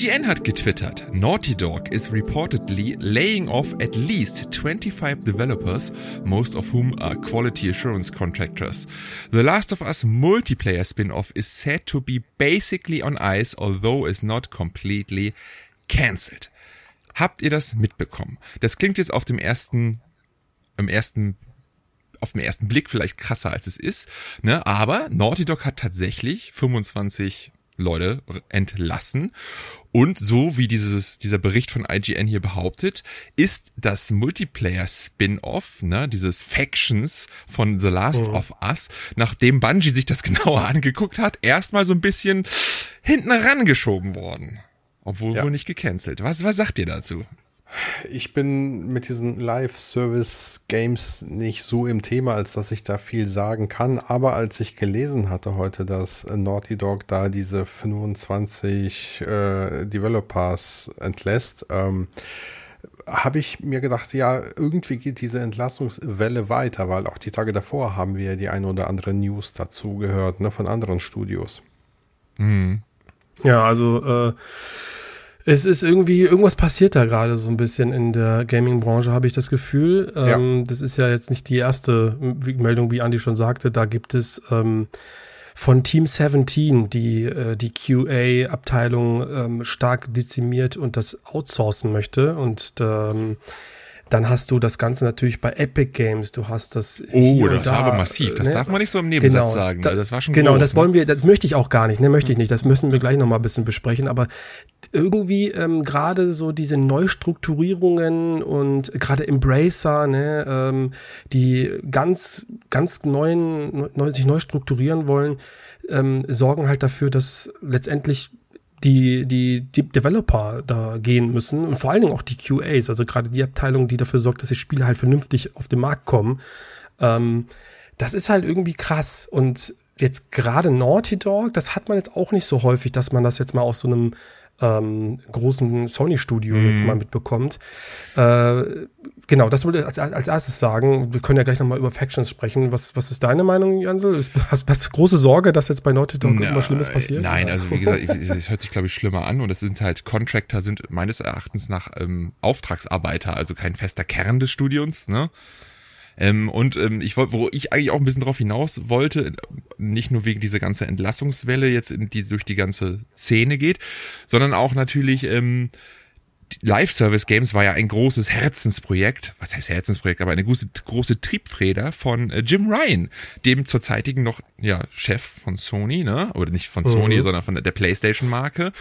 IGN hat getwittert, Naughty Dog is reportedly laying off at least 25 developers, most of whom are quality assurance contractors. The Last of Us multiplayer spin-off is said to be basically on ice, although is not completely cancelled. Habt ihr das mitbekommen? Das klingt jetzt auf dem ersten, im ersten auf den ersten Blick vielleicht krasser als es ist, ne? Aber Naughty Dog hat tatsächlich 25 Leute entlassen. Und so wie dieses, dieser Bericht von IGN hier behauptet, ist das Multiplayer-Spin-Off, ne, dieses Factions von The Last mhm. of Us, nachdem Bungie sich das genauer angeguckt hat, erstmal so ein bisschen hinten rangeschoben worden. Obwohl ja. wohl nicht gecancelt. Was, was sagt ihr dazu? Ich bin mit diesen Live-Service-Games nicht so im Thema, als dass ich da viel sagen kann. Aber als ich gelesen hatte heute, dass Naughty Dog da diese 25 äh, Developers entlässt, ähm, habe ich mir gedacht, ja, irgendwie geht diese Entlassungswelle weiter, weil auch die Tage davor haben wir die ein oder andere News dazu gehört, ne, von anderen Studios. Mhm. Ja, also äh, es ist irgendwie, irgendwas passiert da gerade so ein bisschen in der Gaming-Branche, habe ich das Gefühl. Ja. Ähm, das ist ja jetzt nicht die erste Meldung, wie Andy schon sagte. Da gibt es ähm, von Team 17, die äh, die QA-Abteilung ähm, stark dezimiert und das outsourcen möchte. Und ähm, dann hast du das Ganze natürlich bei Epic Games. Du hast das. Oh, das da, war aber massiv. Das ne? darf man nicht so im Nebensatz genau, sagen. Da, das war schon Genau, groß, das ne? wollen wir, das möchte ich auch gar nicht, ne, möchte ich nicht. Das müssen wir gleich nochmal ein bisschen besprechen. Aber irgendwie ähm, gerade so diese Neustrukturierungen und gerade Embracer, ne, ähm, die ganz, ganz neuen, neu, sich neu strukturieren wollen, ähm, sorgen halt dafür, dass letztendlich die, die, die Developer da gehen müssen und vor allen Dingen auch die QAs, also gerade die Abteilung, die dafür sorgt, dass die Spiele halt vernünftig auf den Markt kommen. Ähm, das ist halt irgendwie krass. Und jetzt gerade Naughty Dog, das hat man jetzt auch nicht so häufig, dass man das jetzt mal aus so einem ähm, großen Sony-Studio mhm. jetzt mal mitbekommt. Äh, genau, das würde ich als, als erstes sagen. Wir können ja gleich nochmal über Factions sprechen. Was, was ist deine Meinung, Jansel? Hast, hast du große Sorge, dass jetzt bei Naughty Dog Na, irgendwas Schlimmes passiert? Nein, also wie gesagt, es hört sich, glaube ich, schlimmer an. Und es sind halt Contractor, sind meines Erachtens nach ähm, Auftragsarbeiter, also kein fester Kern des Studiums, ne? Ähm, und ähm, ich wollte, wo ich eigentlich auch ein bisschen drauf hinaus wollte, nicht nur wegen dieser ganzen Entlassungswelle jetzt, in die durch die ganze Szene geht, sondern auch natürlich ähm, Live-Service-Games war ja ein großes Herzensprojekt, was heißt Herzensprojekt, aber eine große, große Triebfeder von äh, Jim Ryan, dem zurzeitigen noch, ja, Chef von Sony, ne, oder nicht von Sony, mhm. sondern von der, PlayStation-Marke,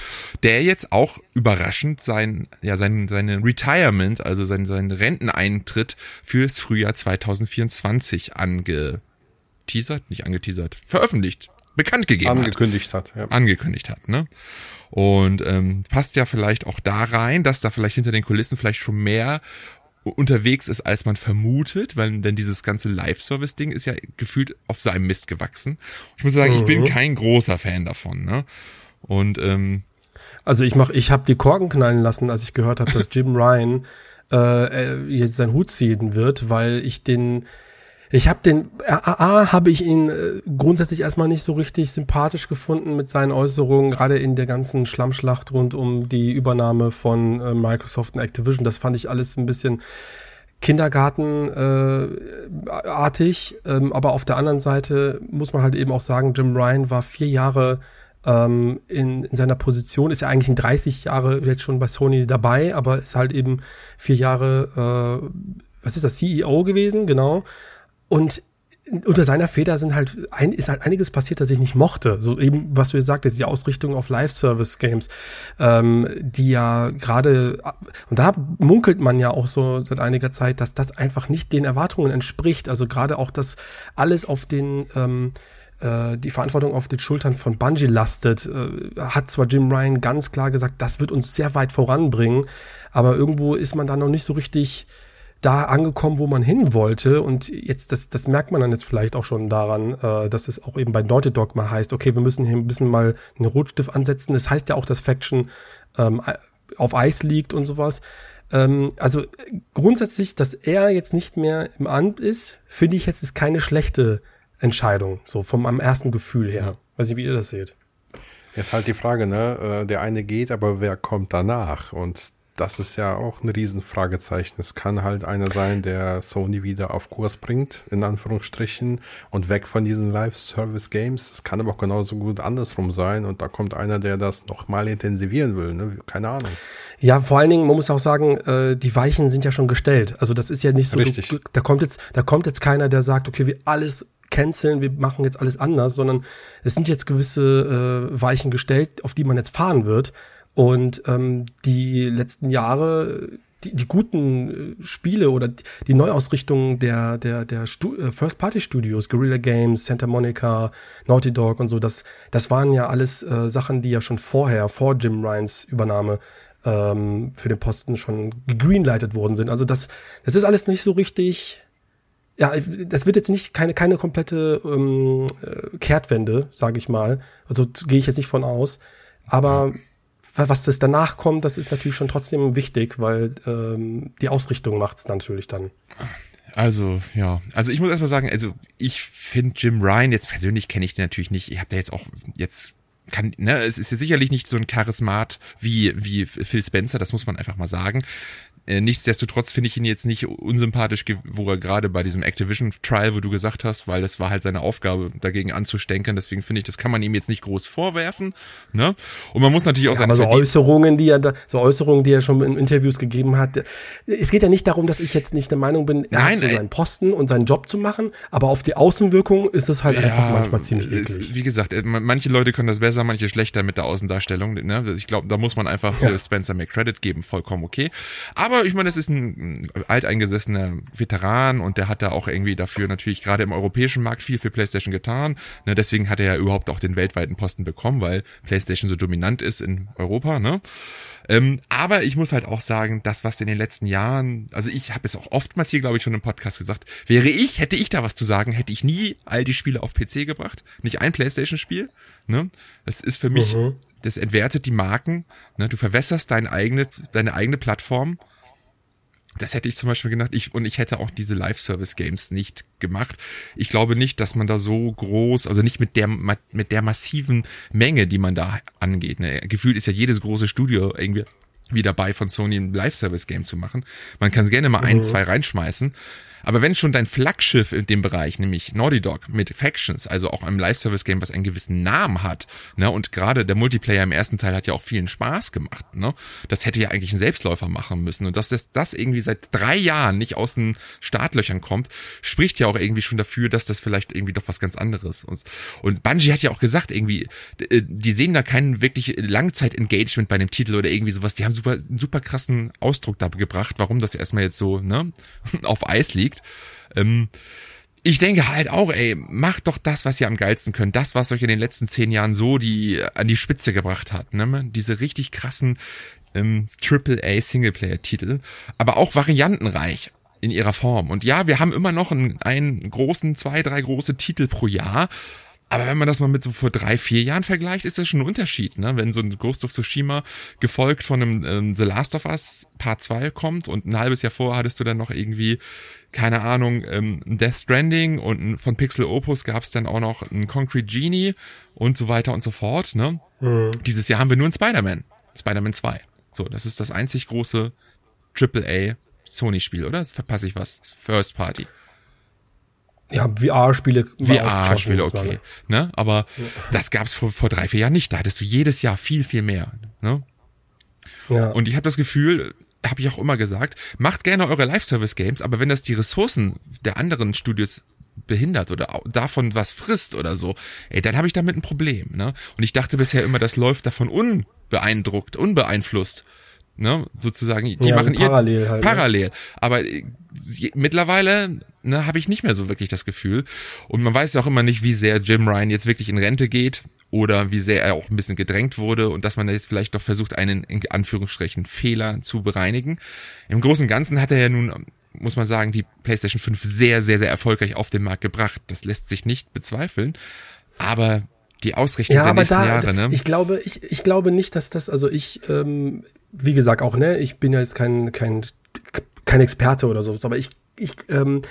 der jetzt auch überraschend sein, ja, sein, seine Retirement, also sein, sein Renteneintritt fürs Frühjahr 2024 angeteasert, nicht angeteasert, veröffentlicht, bekannt gegeben angekündigt hat. hat ja. Angekündigt hat, ne? Und ähm, passt ja vielleicht auch da rein, dass da vielleicht hinter den Kulissen vielleicht schon mehr unterwegs ist, als man vermutet, weil denn dieses ganze Live-Service-Ding ist ja gefühlt auf seinem Mist gewachsen. Ich muss sagen, mhm. ich bin mhm. kein großer Fan davon. Ne? Und ähm, also ich mach, ich habe die Korken knallen lassen, als ich gehört habe, dass Jim Ryan äh, jetzt seinen Hut ziehen wird, weil ich den ich habe den, A, habe ich ihn äh, grundsätzlich erstmal nicht so richtig sympathisch gefunden mit seinen Äußerungen, gerade in der ganzen Schlammschlacht rund um die Übernahme von äh, Microsoft und Activision. Das fand ich alles ein bisschen Kindergartenartig. Äh, ähm, aber auf der anderen Seite muss man halt eben auch sagen, Jim Ryan war vier Jahre ähm, in, in seiner Position, ist ja eigentlich in 30 Jahre jetzt schon bei Sony dabei, aber ist halt eben vier Jahre, äh, was ist das, CEO gewesen, genau. Und unter seiner Feder sind halt ein, ist halt einiges passiert, das ich nicht mochte. So eben, was du jetzt sagtest, die Ausrichtung auf Live-Service-Games, ähm, die ja gerade, und da munkelt man ja auch so seit einiger Zeit, dass das einfach nicht den Erwartungen entspricht. Also gerade auch, dass alles auf den ähm, äh, die Verantwortung auf den Schultern von Bungie lastet, äh, hat zwar Jim Ryan ganz klar gesagt, das wird uns sehr weit voranbringen, aber irgendwo ist man da noch nicht so richtig da angekommen, wo man hin wollte. Und jetzt, das, das merkt man dann jetzt vielleicht auch schon daran, äh, dass es auch eben bei Naughty Dog mal heißt, okay, wir müssen hier ein bisschen mal einen Rotstift ansetzen. Das heißt ja auch, dass Faction ähm, auf Eis liegt und sowas. Ähm, also grundsätzlich, dass er jetzt nicht mehr im Amt ist, finde ich jetzt ist keine schlechte Entscheidung, so vom am ersten Gefühl her. Weiß nicht, wie ihr das seht. Jetzt halt die Frage, ne? Äh, der eine geht, aber wer kommt danach? Und das ist ja auch ein Riesenfragezeichen. Es kann halt einer sein, der Sony wieder auf Kurs bringt, in Anführungsstrichen, und weg von diesen Live-Service-Games. Es kann aber auch genauso gut andersrum sein und da kommt einer, der das nochmal intensivieren will. Ne? Keine Ahnung. Ja, vor allen Dingen, man muss auch sagen, äh, die Weichen sind ja schon gestellt. Also das ist ja nicht so, Richtig. Du, da kommt jetzt, da kommt jetzt keiner, der sagt, okay, wir alles canceln, wir machen jetzt alles anders, sondern es sind jetzt gewisse äh, Weichen gestellt, auf die man jetzt fahren wird. Und ähm, die letzten Jahre, die, die guten äh, Spiele oder die Neuausrichtung der, der, der äh, First-Party-Studios, Guerrilla Games, Santa Monica, Naughty Dog und so, das, das waren ja alles äh, Sachen, die ja schon vorher, vor Jim Ryans Übernahme, ähm, für den Posten schon gegreenlightet worden sind. Also das, das ist alles nicht so richtig. Ja, das wird jetzt nicht keine keine komplette ähm, äh, Kehrtwende, sage ich mal. Also gehe ich jetzt nicht von aus. Aber was das danach kommt, das ist natürlich schon trotzdem wichtig, weil ähm, die Ausrichtung macht's natürlich dann. Also, ja. Also ich muss erstmal sagen, also ich finde Jim Ryan, jetzt persönlich kenne ich den natürlich nicht. Ich habe da jetzt auch jetzt kann, ne, es ist ja sicherlich nicht so ein Charismat wie, wie Phil Spencer, das muss man einfach mal sagen. Äh, nichtsdestotrotz finde ich ihn jetzt nicht unsympathisch, wo er gerade bei diesem Activision Trial, wo du gesagt hast, weil das war halt seine Aufgabe, dagegen anzustenkern. Deswegen finde ich, das kann man ihm jetzt nicht groß vorwerfen. Ne? Und man muss natürlich auch ja, seine aber so Äußerungen, die er da, so Äußerungen, die er schon in Interviews gegeben hat. Es geht ja nicht darum, dass ich jetzt nicht der Meinung bin, er Nein, hat so seinen Posten und seinen Job zu machen, aber auf die Außenwirkung ist es halt ja, einfach manchmal ziemlich eklig. Wie gesagt, äh, manche Leute können das besser, manche schlechter mit der Außendarstellung. Ne? Ich glaube, da muss man einfach ja. Spencer mehr Credit geben, vollkommen okay. Aber ich meine, es ist ein alteingesessener Veteran und der hat da auch irgendwie dafür natürlich gerade im europäischen Markt viel für PlayStation getan. Ne, deswegen hat er ja überhaupt auch den weltweiten Posten bekommen, weil PlayStation so dominant ist in Europa. Ne? Ähm, aber ich muss halt auch sagen, das, was in den letzten Jahren, also ich habe es auch oftmals hier, glaube ich, schon im Podcast gesagt, wäre ich, hätte ich da was zu sagen, hätte ich nie all die Spiele auf PC gebracht, nicht ein Playstation-Spiel. Ne? Das ist für mich, mhm. das entwertet die Marken. Ne? Du verwässerst deine eigene, deine eigene Plattform das hätte ich zum Beispiel gedacht, ich, und ich hätte auch diese Live-Service-Games nicht gemacht. Ich glaube nicht, dass man da so groß, also nicht mit der, mit der massiven Menge, die man da angeht. Ne? Gefühlt ist ja jedes große Studio irgendwie wie dabei von Sony ein Live-Service-Game zu machen. Man kann gerne mal mhm. ein, zwei reinschmeißen. Aber wenn schon dein Flaggschiff in dem Bereich, nämlich Naughty Dog mit Factions, also auch einem Live-Service-Game, was einen gewissen Namen hat, ne, und gerade der Multiplayer im ersten Teil hat ja auch vielen Spaß gemacht, ne, das hätte ja eigentlich ein Selbstläufer machen müssen. Und dass das, das irgendwie seit drei Jahren nicht aus den Startlöchern kommt, spricht ja auch irgendwie schon dafür, dass das vielleicht irgendwie doch was ganz anderes ist. Und Bungie hat ja auch gesagt, irgendwie, äh, die sehen da keinen wirklich Langzeit-Engagement bei dem Titel oder irgendwie sowas. Die haben super, super krassen Ausdruck da gebracht, warum das erstmal jetzt so, ne, auf Eis liegt liegt. Ähm, ich denke halt auch, ey, macht doch das, was ihr am geilsten könnt. Das, was euch in den letzten zehn Jahren so die an die Spitze gebracht hat. Ne? Diese richtig krassen ähm, AAA Singleplayer-Titel, aber auch variantenreich in ihrer Form. Und ja, wir haben immer noch einen, einen großen, zwei, drei große Titel pro Jahr. Aber wenn man das mal mit so vor drei, vier Jahren vergleicht, ist das schon ein Unterschied, ne? Wenn so ein Ghost of Tsushima gefolgt von einem ähm, The Last of Us Part 2 kommt und ein halbes Jahr vorher hattest du dann noch irgendwie keine Ahnung, ähm, Death Stranding und von Pixel Opus gab es dann auch noch ein Concrete Genie und so weiter und so fort. Ne? Mhm. Dieses Jahr haben wir nur ein Spider-Man, Spider-Man 2. So, das ist das einzig große AAA Sony-Spiel, oder? Verpasse ich was? First Party. Ja, VR-Spiele. VR-Spiele, okay. Ne? Aber ja. das gab's vor, vor drei, vier Jahren nicht. Da hattest du jedes Jahr viel, viel mehr. Ne? Ja. Und ich habe das Gefühl, habe ich auch immer gesagt, macht gerne eure Live-Service-Games, aber wenn das die Ressourcen der anderen Studios behindert oder davon was frisst oder so, ey, dann habe ich damit ein Problem. Ne? Und ich dachte bisher immer, das läuft davon unbeeindruckt, unbeeinflusst. Ne, sozusagen, die ja, machen parallel ihr halt, ne? parallel. Ne? Aber äh, mittlerweile ne, habe ich nicht mehr so wirklich das Gefühl. Und man weiß auch immer nicht, wie sehr Jim Ryan jetzt wirklich in Rente geht oder wie sehr er auch ein bisschen gedrängt wurde und dass man jetzt vielleicht doch versucht, einen in Anführungsstrichen Fehler zu bereinigen. Im Großen und Ganzen hat er ja nun, muss man sagen, die PlayStation 5 sehr, sehr, sehr erfolgreich auf den Markt gebracht. Das lässt sich nicht bezweifeln. Aber die Ausrichtung ja, der nächsten da, Jahre, ne? Ich glaube, ich, ich glaube nicht, dass das, also ich, ähm, wie gesagt, auch, ne, ich bin ja jetzt kein, kein, kein Experte oder so, aber ich, ich, ähm,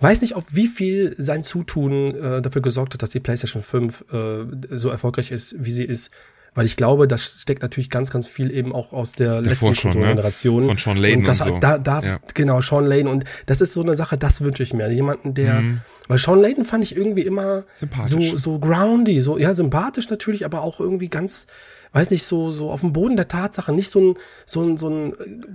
weiß nicht, ob wie viel sein Zutun äh, dafür gesorgt hat, dass die PlayStation 5 äh, so erfolgreich ist, wie sie ist. Weil ich glaube, das steckt natürlich ganz, ganz viel eben auch aus der Davor letzten schon, ne? Generation. Von Sean Layden und, das, und so. Da, da, Ja. Genau, Sean Layden. Und das ist so eine Sache, das wünsche ich mir. Jemanden, der, weil Sean Layden fand ich irgendwie immer Mhm. So, so groundy, so, ja, sympathisch natürlich, aber auch irgendwie ganz, weiß nicht, so, so auf dem Boden der Tatsache, nicht so ein, so ein, so ein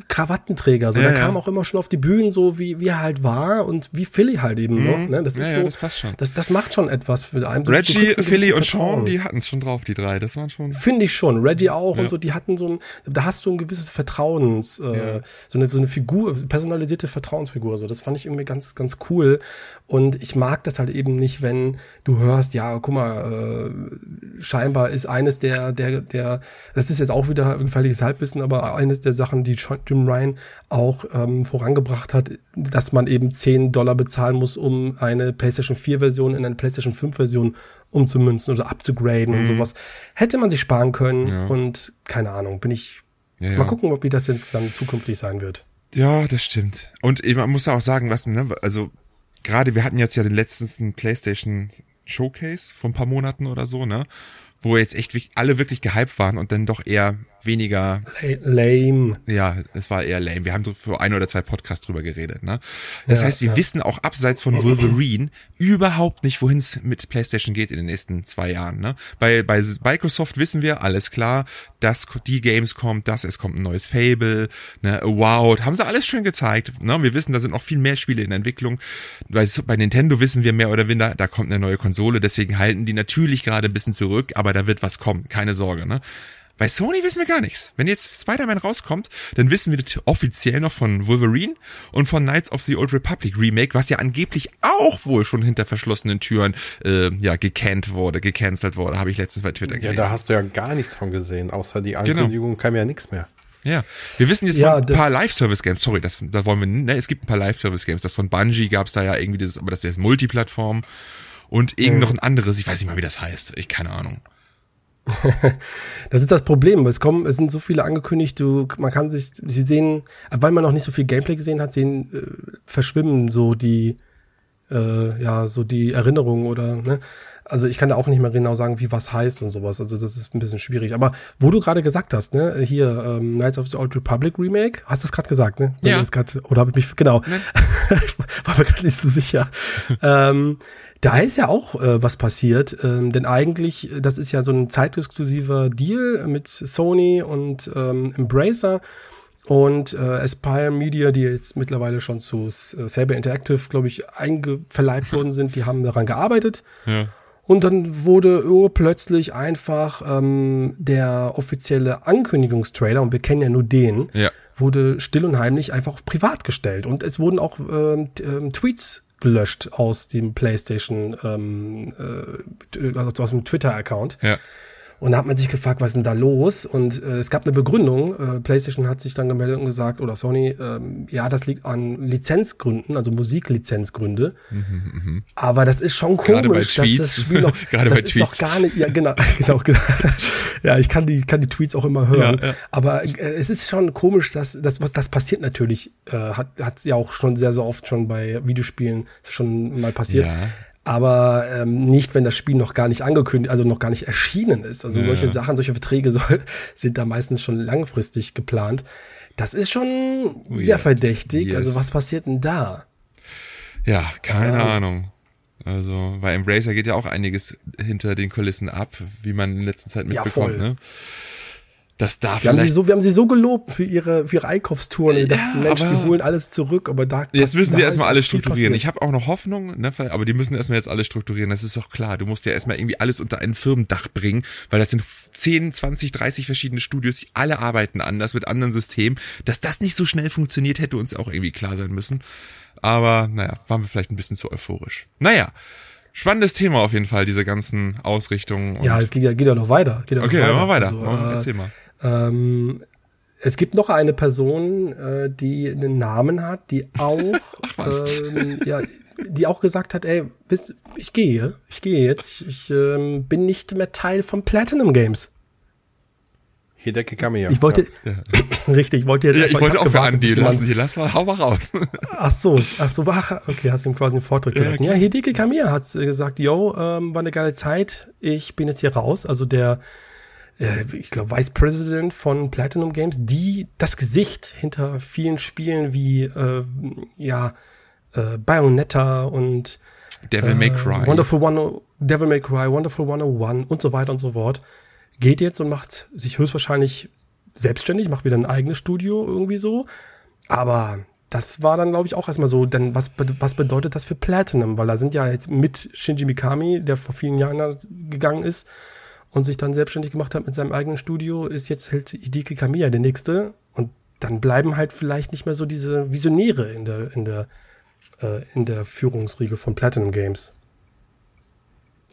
Krawattenträger. So, Ja, der ja. kam auch immer schon auf die Bühnen, so wie, wie er halt war und wie Philly halt eben noch. Ne? Das Mhm. Ist ja, so, das passt schon. Das, das macht schon etwas für einen. Reggie, Philly und Sean, die hatten es schon drauf, die drei. Das waren schon. Finde ich schon. Reggie auch und so, die hatten so ein, da hast du ein gewisses Vertrauens, äh, so, eine, so eine Figur, personalisierte Vertrauensfigur. So, das fand ich irgendwie ganz, ganz cool. Und ich mag das halt eben nicht, wenn du hörst, ja, guck mal, äh, scheinbar ist eines der, der, der, das ist jetzt auch wieder gefährliches Halbwissen, aber eines der Sachen, die Jim Ryan auch ähm, vorangebracht hat, dass man eben 10 Dollar bezahlen muss, um eine PlayStation 4 Version in eine PlayStation 5 Version umzumünzen oder abzugraden und sowas. Hätte man sich sparen können Mhm. Ja. und keine Ahnung, bin ich. Ja, ja. Mal gucken, ob wie das jetzt dann zukünftig sein wird. Ja, das stimmt. Und man muss ja auch sagen, was, ne, also gerade wir hatten jetzt ja den letzten PlayStation Showcase vor ein paar Monaten oder so, ne, wo jetzt echt alle wirklich gehypt waren und dann doch eher weniger La- Lame. ja, es war eher lame. Wir haben so für ein oder zwei Podcasts drüber geredet, ne? Das Ja, heißt, wir ja. wissen auch abseits von Wolverine überhaupt nicht, wohin es mit PlayStation geht in den nächsten zwei Jahren, ne? Bei, bei Microsoft wissen wir, alles klar, dass die Games kommt, dass es kommt ein neues Fable, ne, Wow, haben sie alles schön gezeigt, ne? Wir wissen, da sind noch viel mehr Spiele in Entwicklung. Bei, bei Nintendo wissen wir mehr oder weniger, da kommt eine neue Konsole, deswegen halten die natürlich gerade ein bisschen zurück, aber da wird was kommen, keine Sorge, ne? Bei Sony wissen wir gar nichts. Wenn jetzt Spider-Man rauskommt, dann wissen wir das offiziell noch von Wolverine und von Knights of the Old Republic Remake, was ja angeblich auch wohl schon hinter verschlossenen Türen äh, ja gecannt wurde, gecancelt wurde, habe ich letztens bei Twitter Ja, gelesen. da hast du ja gar nichts von gesehen, außer die Ankündigung kam ja nichts mehr. Ja, wir wissen jetzt Ja, von ein paar Live-Service-Games, sorry, das, da wollen wir, ne, es gibt ein paar Live-Service-Games, das von Bungie gab's da ja irgendwie, das, aber das ist jetzt Multiplattform und irgend noch ein anderes, ich weiß nicht mal, wie das heißt, ich keine Ahnung. Das ist das Problem. Es kommen, es sind so viele angekündigt, du, man kann sich, sie sehen, weil man noch nicht so viel Gameplay gesehen hat, sehen, äh, verschwimmen so die, äh, ja, so die Erinnerungen oder, ne? Also ich kann da auch nicht mehr genau sagen, wie was heißt und sowas. Also das ist ein bisschen schwierig. Aber wo du gerade gesagt hast, ne, hier ähm, Knights of the Old Republic Remake, hast du das gerade gesagt, ne? Ja. Grad, oder habe ich mich genau? war mir gerade nicht so sicher. ähm, da ist ja auch äh, was passiert, ähm, denn eigentlich, äh, das ist ja so ein zeitexklusiver Deal mit Sony und ähm, Embracer und äh, Aspire Media, die jetzt mittlerweile schon zu äh, Saber Interactive, glaube ich, eingeverleibt worden sind, die haben daran gearbeitet. Ja. Und dann wurde urplötzlich einfach ähm, der offizielle Ankündigungstrailer, und wir kennen ja nur den, Ja. wurde still und heimlich einfach auf privat gestellt. Und es wurden auch ähm, ähm, Tweets gelöscht aus dem PlayStation, ähm, äh, also aus dem Twitter-Account. Ja. Und da hat man sich gefragt, was ist denn da los? Und äh, es gab eine Begründung. Äh, PlayStation hat sich dann gemeldet und gesagt, oder Sony, ähm, ja, das liegt an Lizenzgründen, also Musiklizenzgründe. Aber das ist schon Mhm, Gerade bei komisch, dass Tweets. das Spiel noch, Gerade das bei ist Tweets. noch gar nicht, ja genau, genau, genau. ja, ich kann die, kann die Tweets auch immer hören. Ja, ja. Aber äh, es ist schon komisch, dass das, was das passiert natürlich, äh, hat hat ja auch schon sehr, sehr oft schon bei Videospielen schon mal passiert. Ja. Aber ähm, nicht, wenn das Spiel noch gar nicht angekündigt, also noch gar nicht erschienen ist. Also Ja. solche Sachen, solche Verträge soll, sind da meistens schon langfristig geplant. Das ist schon sehr Weird. verdächtig. Yes. Also was passiert denn da? Ja, keine Ja. Ahnung. Also, bei Embracer geht ja auch einiges hinter den Kulissen ab, wie man in letzter Zeit Ja, mitbekommt, voll. ne? Dass da Wir haben, sie vielleicht. so, wir haben sie so gelobt für ihre, für ihre Einkaufstouren. Wir dachten, Mensch, die holen alles zurück, aber da. Jetzt müssen da sie erstmal alles strukturieren. Ich habe auch noch Hoffnung, ne, aber die müssen erstmal jetzt alles strukturieren. Das ist doch klar. Du musst ja erstmal irgendwie alles unter ein Firmendach bringen, weil das sind 10, 20, 30 verschiedene Studios, die alle arbeiten anders mit anderen Systemen. Dass das nicht so schnell funktioniert, hätte uns auch irgendwie klar sein müssen. Aber naja, waren wir vielleicht ein bisschen zu euphorisch. Naja, spannendes Thema auf jeden Fall, diese ganzen Ausrichtungen. Ja, es geht ja, geht ja noch weiter. Geht ja noch okay, dann mal weiter. Also, äh, Erzähl mal. Ähm, es gibt noch eine Person, äh, die einen Namen hat, die auch, ähm, ja, die auch gesagt hat, ey, wisst, ich gehe, ich gehe jetzt, ich, ich ähm, bin nicht mehr Teil von Platinum Games. Hideki Kamiya. Ich wollte, ja. richtig, ich wollte jetzt. Ja, ich wollte auch für Andi lassen, hier lass mal, hau mal raus. Ach so, ach so, okay, hast ihm quasi einen Vortritt gelassen. Ja, ja Hideki Kamiya hat gesagt, yo, ähm, war eine geile Zeit, ich bin jetzt hier raus. Also der, äh, ich glaube, Vice President von Platinum Games, die das Gesicht hinter vielen Spielen wie, äh, ja, äh, Bayonetta und Devil May äh, Cry. Wonderful One, Devil May Cry, Wonderful 101 und so weiter und so fort geht jetzt und macht sich höchstwahrscheinlich selbstständig, macht wieder ein eigenes Studio irgendwie so. Aber das war dann, glaube ich, auch erstmal so, denn was, was bedeutet das für Platinum? Weil da sind ja jetzt mit Shinji Mikami, der vor vielen Jahren gegangen ist und sich dann selbstständig gemacht hat mit seinem eigenen Studio, ist jetzt halt Hideki Kamiya der nächste. Und dann bleiben halt vielleicht nicht mehr so diese Visionäre in der, in der, äh, in der Führungsriege von Platinum Games.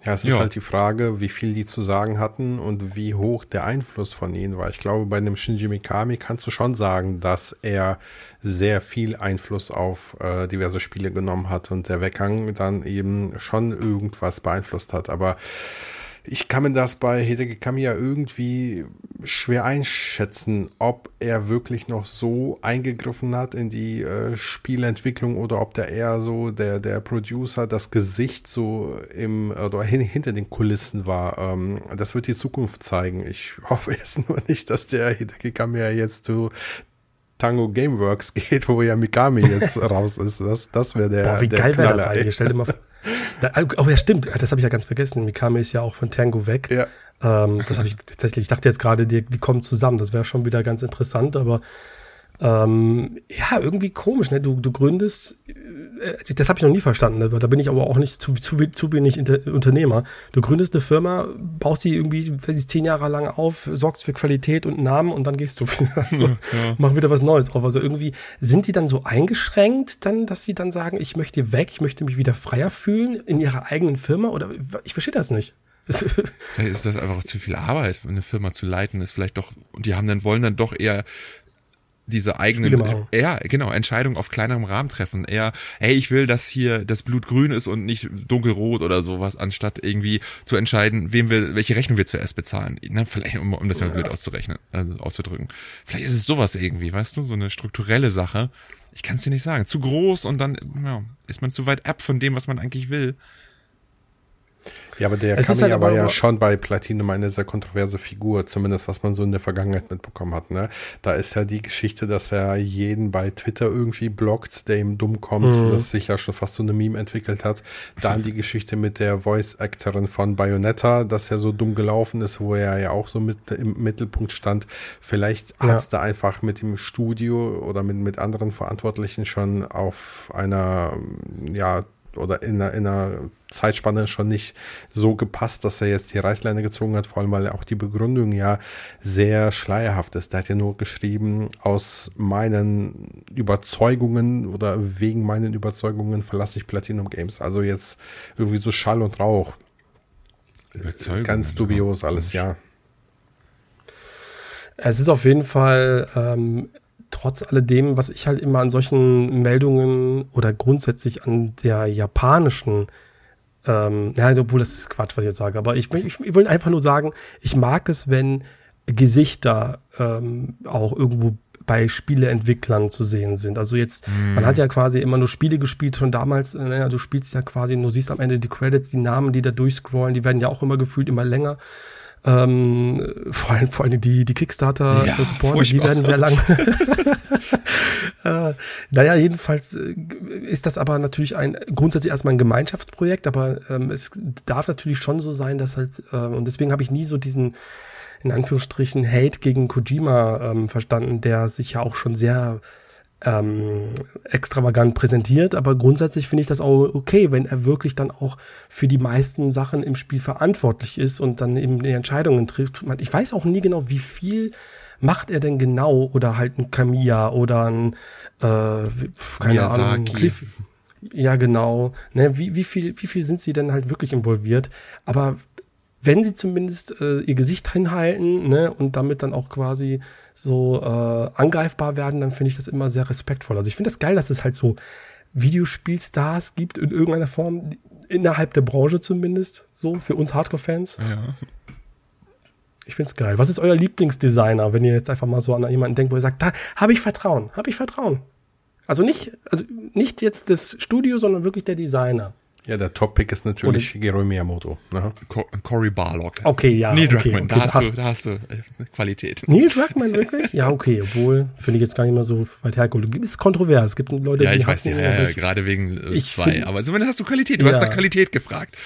Ja, es ist ja. halt die Frage, wie viel die zu sagen hatten und wie hoch der Einfluss von ihnen war. Ich glaube, bei einem Shinji Mikami kannst du schon sagen, dass er sehr viel Einfluss auf äh, diverse Spiele genommen hat und der Weggang dann eben schon irgendwas beeinflusst hat. Aber ich kann mir das bei Hideki Kamiya irgendwie schwer einschätzen, ob er wirklich noch so eingegriffen hat in die äh, Spielentwicklung oder ob der eher so der, der Producer, das Gesicht so im oder hin, hinter den Kulissen war. Ähm, das wird die Zukunft zeigen. Ich hoffe jetzt nur nicht, dass der Hideki Kamiya jetzt zu Tango Gameworks geht, wo ja Mikami jetzt raus ist. Das, das wäre der. Boah, wie der geil wäre das eigentlich? Stell dir mal vor. Da, oh ja, stimmt. Das habe ich ja ganz vergessen. Mikami ist ja auch von Tango weg. Ja. Ähm, das habe ich tatsächlich. Ich dachte jetzt gerade, die, die kommen zusammen. Das wäre schon wieder ganz interessant, aber ähm, ja, irgendwie komisch. Ne? Du, du gründest äh, das habe ich noch nie verstanden, ne? da bin ich aber auch nicht zu, zu, zu wenig Unternehmer. Du gründest eine Firma, baust sie irgendwie, weiß ich, zehn Jahre lang auf, sorgst für Qualität und Namen und dann gehst du wieder, so, ja, ja. mach wieder was Neues auf. Also irgendwie sind die dann so eingeschränkt dann, dass sie dann sagen, ich möchte weg, ich möchte mich wieder freier fühlen in ihrer eigenen Firma oder ich verstehe das nicht. Vielleicht ist das einfach zu viel Arbeit, eine Firma zu leiten, ist vielleicht doch, und die haben dann, wollen dann doch eher diese eigenen, ja, genau, Entscheidungen auf kleinerem Rahmen treffen. Eher, hey, ich will, dass hier das Blut grün ist und nicht dunkelrot oder sowas, anstatt irgendwie zu entscheiden, wem wir, welche Rechnung wir zuerst bezahlen. Ne? Vielleicht, um, um das mal ja. blöd auszurechnen, also auszudrücken. Vielleicht ist es sowas irgendwie, weißt du, so eine strukturelle Sache. Ich kann es dir nicht sagen. Zu groß und dann ja, ist man zu weit ab von dem, was man eigentlich will. Ja, aber der Kamiya halt war ja schon bei Platinum eine sehr kontroverse Figur, zumindest was man so in der Vergangenheit mitbekommen hat. Ne? Da ist ja die Geschichte, dass er jeden bei Twitter irgendwie blockt, der ihm dumm kommt, mhm. das sich ja schon fast so eine Meme entwickelt hat. Dann die Geschichte mit der Voice-Actorin von Bayonetta, dass er so dumm gelaufen ist, wo er ja auch so mit im Mittelpunkt stand. Vielleicht ja. hat es da einfach mit dem Studio oder mit, mit anderen Verantwortlichen schon auf einer, ja, oder in einer, in einer Zeitspanne schon nicht so gepasst, dass er jetzt die Reißleine gezogen hat, vor allem weil auch die Begründung ja sehr schleierhaft ist. Der hat ja nur geschrieben, aus meinen Überzeugungen oder wegen meinen Überzeugungen verlasse ich Platinum Games. Also jetzt irgendwie so Schall und Rauch. Überzeugung. Ganz dubios alles, ja. Es ist auf jeden Fall ähm, trotz alledem, was ich halt immer an solchen Meldungen oder grundsätzlich an der japanischen ähm, ja, obwohl das ist Quatsch, was ich jetzt sage, aber ich, ich, ich will einfach nur sagen, ich mag es, wenn Gesichter ähm, auch irgendwo bei Spieleentwicklern zu sehen sind. Also jetzt, mm. man hat ja quasi immer nur Spiele gespielt, schon damals, äh, naja, du spielst ja quasi, du siehst am Ende die Credits, die Namen, die da durchscrollen, die werden ja auch immer gefühlt immer länger. Ähm, vor allem, vor allem die, die Kickstarter ja, Supporter, die werden sehr lang. äh, naja, jedenfalls äh, ist das aber natürlich ein grundsätzlich erstmal ein Gemeinschaftsprojekt, aber ähm, es darf natürlich schon so sein, dass halt, äh, und deswegen habe ich nie so diesen in Anführungsstrichen Hate gegen Kojima ähm, verstanden, der sich ja auch schon sehr ähm, extravagant präsentiert, aber grundsätzlich finde ich das auch okay, wenn er wirklich dann auch für die meisten Sachen im Spiel verantwortlich ist und dann eben die Entscheidungen trifft. Ich weiß auch nie genau, wie viel macht er denn genau oder halt ein Kamiya oder ein äh, keine Miyazaki. Ahnung, Cliff. Ja, genau. Ne, wie, wie viel, wie viel sind sie denn halt wirklich involviert? Aber wenn sie zumindest äh, ihr Gesicht hinhalten, ne, und damit dann auch quasi so äh, angreifbar werden, dann finde ich das immer sehr respektvoll. Also ich finde das geil, dass es halt so Videospielstars gibt in irgendeiner Form, innerhalb der Branche zumindest, so für uns Hardcore-Fans. Ja. Ich find's geil. Was ist euer Lieblingsdesigner, wenn ihr jetzt einfach mal so an jemanden denkt, wo ihr sagt, da habe ich Vertrauen, habe ich Vertrauen. Also nicht, also nicht jetzt das Studio, sondern wirklich der Designer. Ja, der Top-Pick ist natürlich Shigeru Miyamoto. Ne? Co Cory Barlock. Okay, ja. Neil okay, Druckmann, okay, da, hast hast- du, da hast du äh, Qualität. Neil Druckmann wirklich? Ja, okay, obwohl finde ich jetzt gar nicht mal so weit hergeholt. Ist kontrovers. Es gibt Leute, Ja, die ich weiß ja, ja, ja gerade wegen äh, ich zwei. find- aber zumindest hast du Qualität. Du Ja. hast nach Qualität gefragt.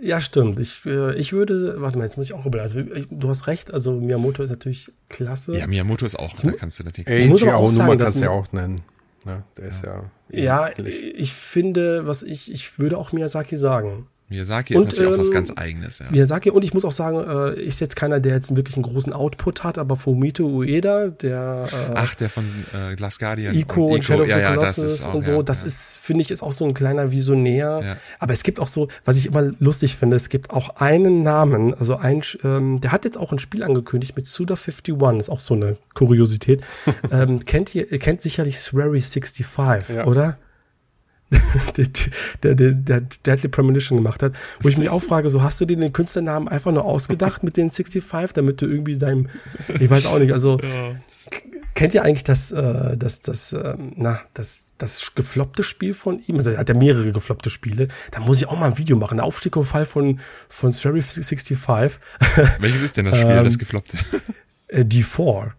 Ja, stimmt. Ich, äh, ich würde, warte mal, jetzt muss ich auch überlegen. Also, ich, du hast recht, also Miyamoto ist natürlich klasse. Ja, Miyamoto ist auch, da kannst du natürlich Ich muss aber auch Nummer sagen, kannst dass- du ja auch nennen. Ne? Der ist ja. Ja, ähnlich. ich finde, was ich, ich würde auch Miyazaki sagen. Miyazaki Und, ist natürlich auch was ähm, ganz Eigenes. Ja. Miyazaki, und ich muss auch sagen, äh, ist jetzt keiner, der jetzt wirklich einen großen Output hat, aber Fumito Ueda, der äh, Ach, der von äh, Glass Guardian. Ico und, Shadow of ja, the ja, Colossus ist auch, und so, ja, das ja. ist, finde ich, ist auch so ein kleiner Visionär. Ja. Aber es gibt auch so, was ich immer lustig finde, es gibt auch einen Namen, also ein, ähm, der hat jetzt auch ein Spiel angekündigt mit Suda51, ist auch so eine Kuriosität. ähm, kennt ihr, ihr kennt sicherlich Swery65, Ja. oder? der, der, der, der Deadly Premonition gemacht hat, wo ich mich auch frage, so hast du dir den Künstlernamen einfach nur ausgedacht mit den 65, damit du irgendwie deinem, ich weiß auch nicht, also kennt ihr eigentlich das, äh, das, das, ähm, na, das, das gefloppte Spiel von ihm? Also er hat ja mehrere gefloppte Spiele. Da muss ich auch mal ein Video machen. Der Aufstieg und Fall von, von Swery 65, Welches ist denn das Spiel, Ähm, das gefloppte? äh, D4.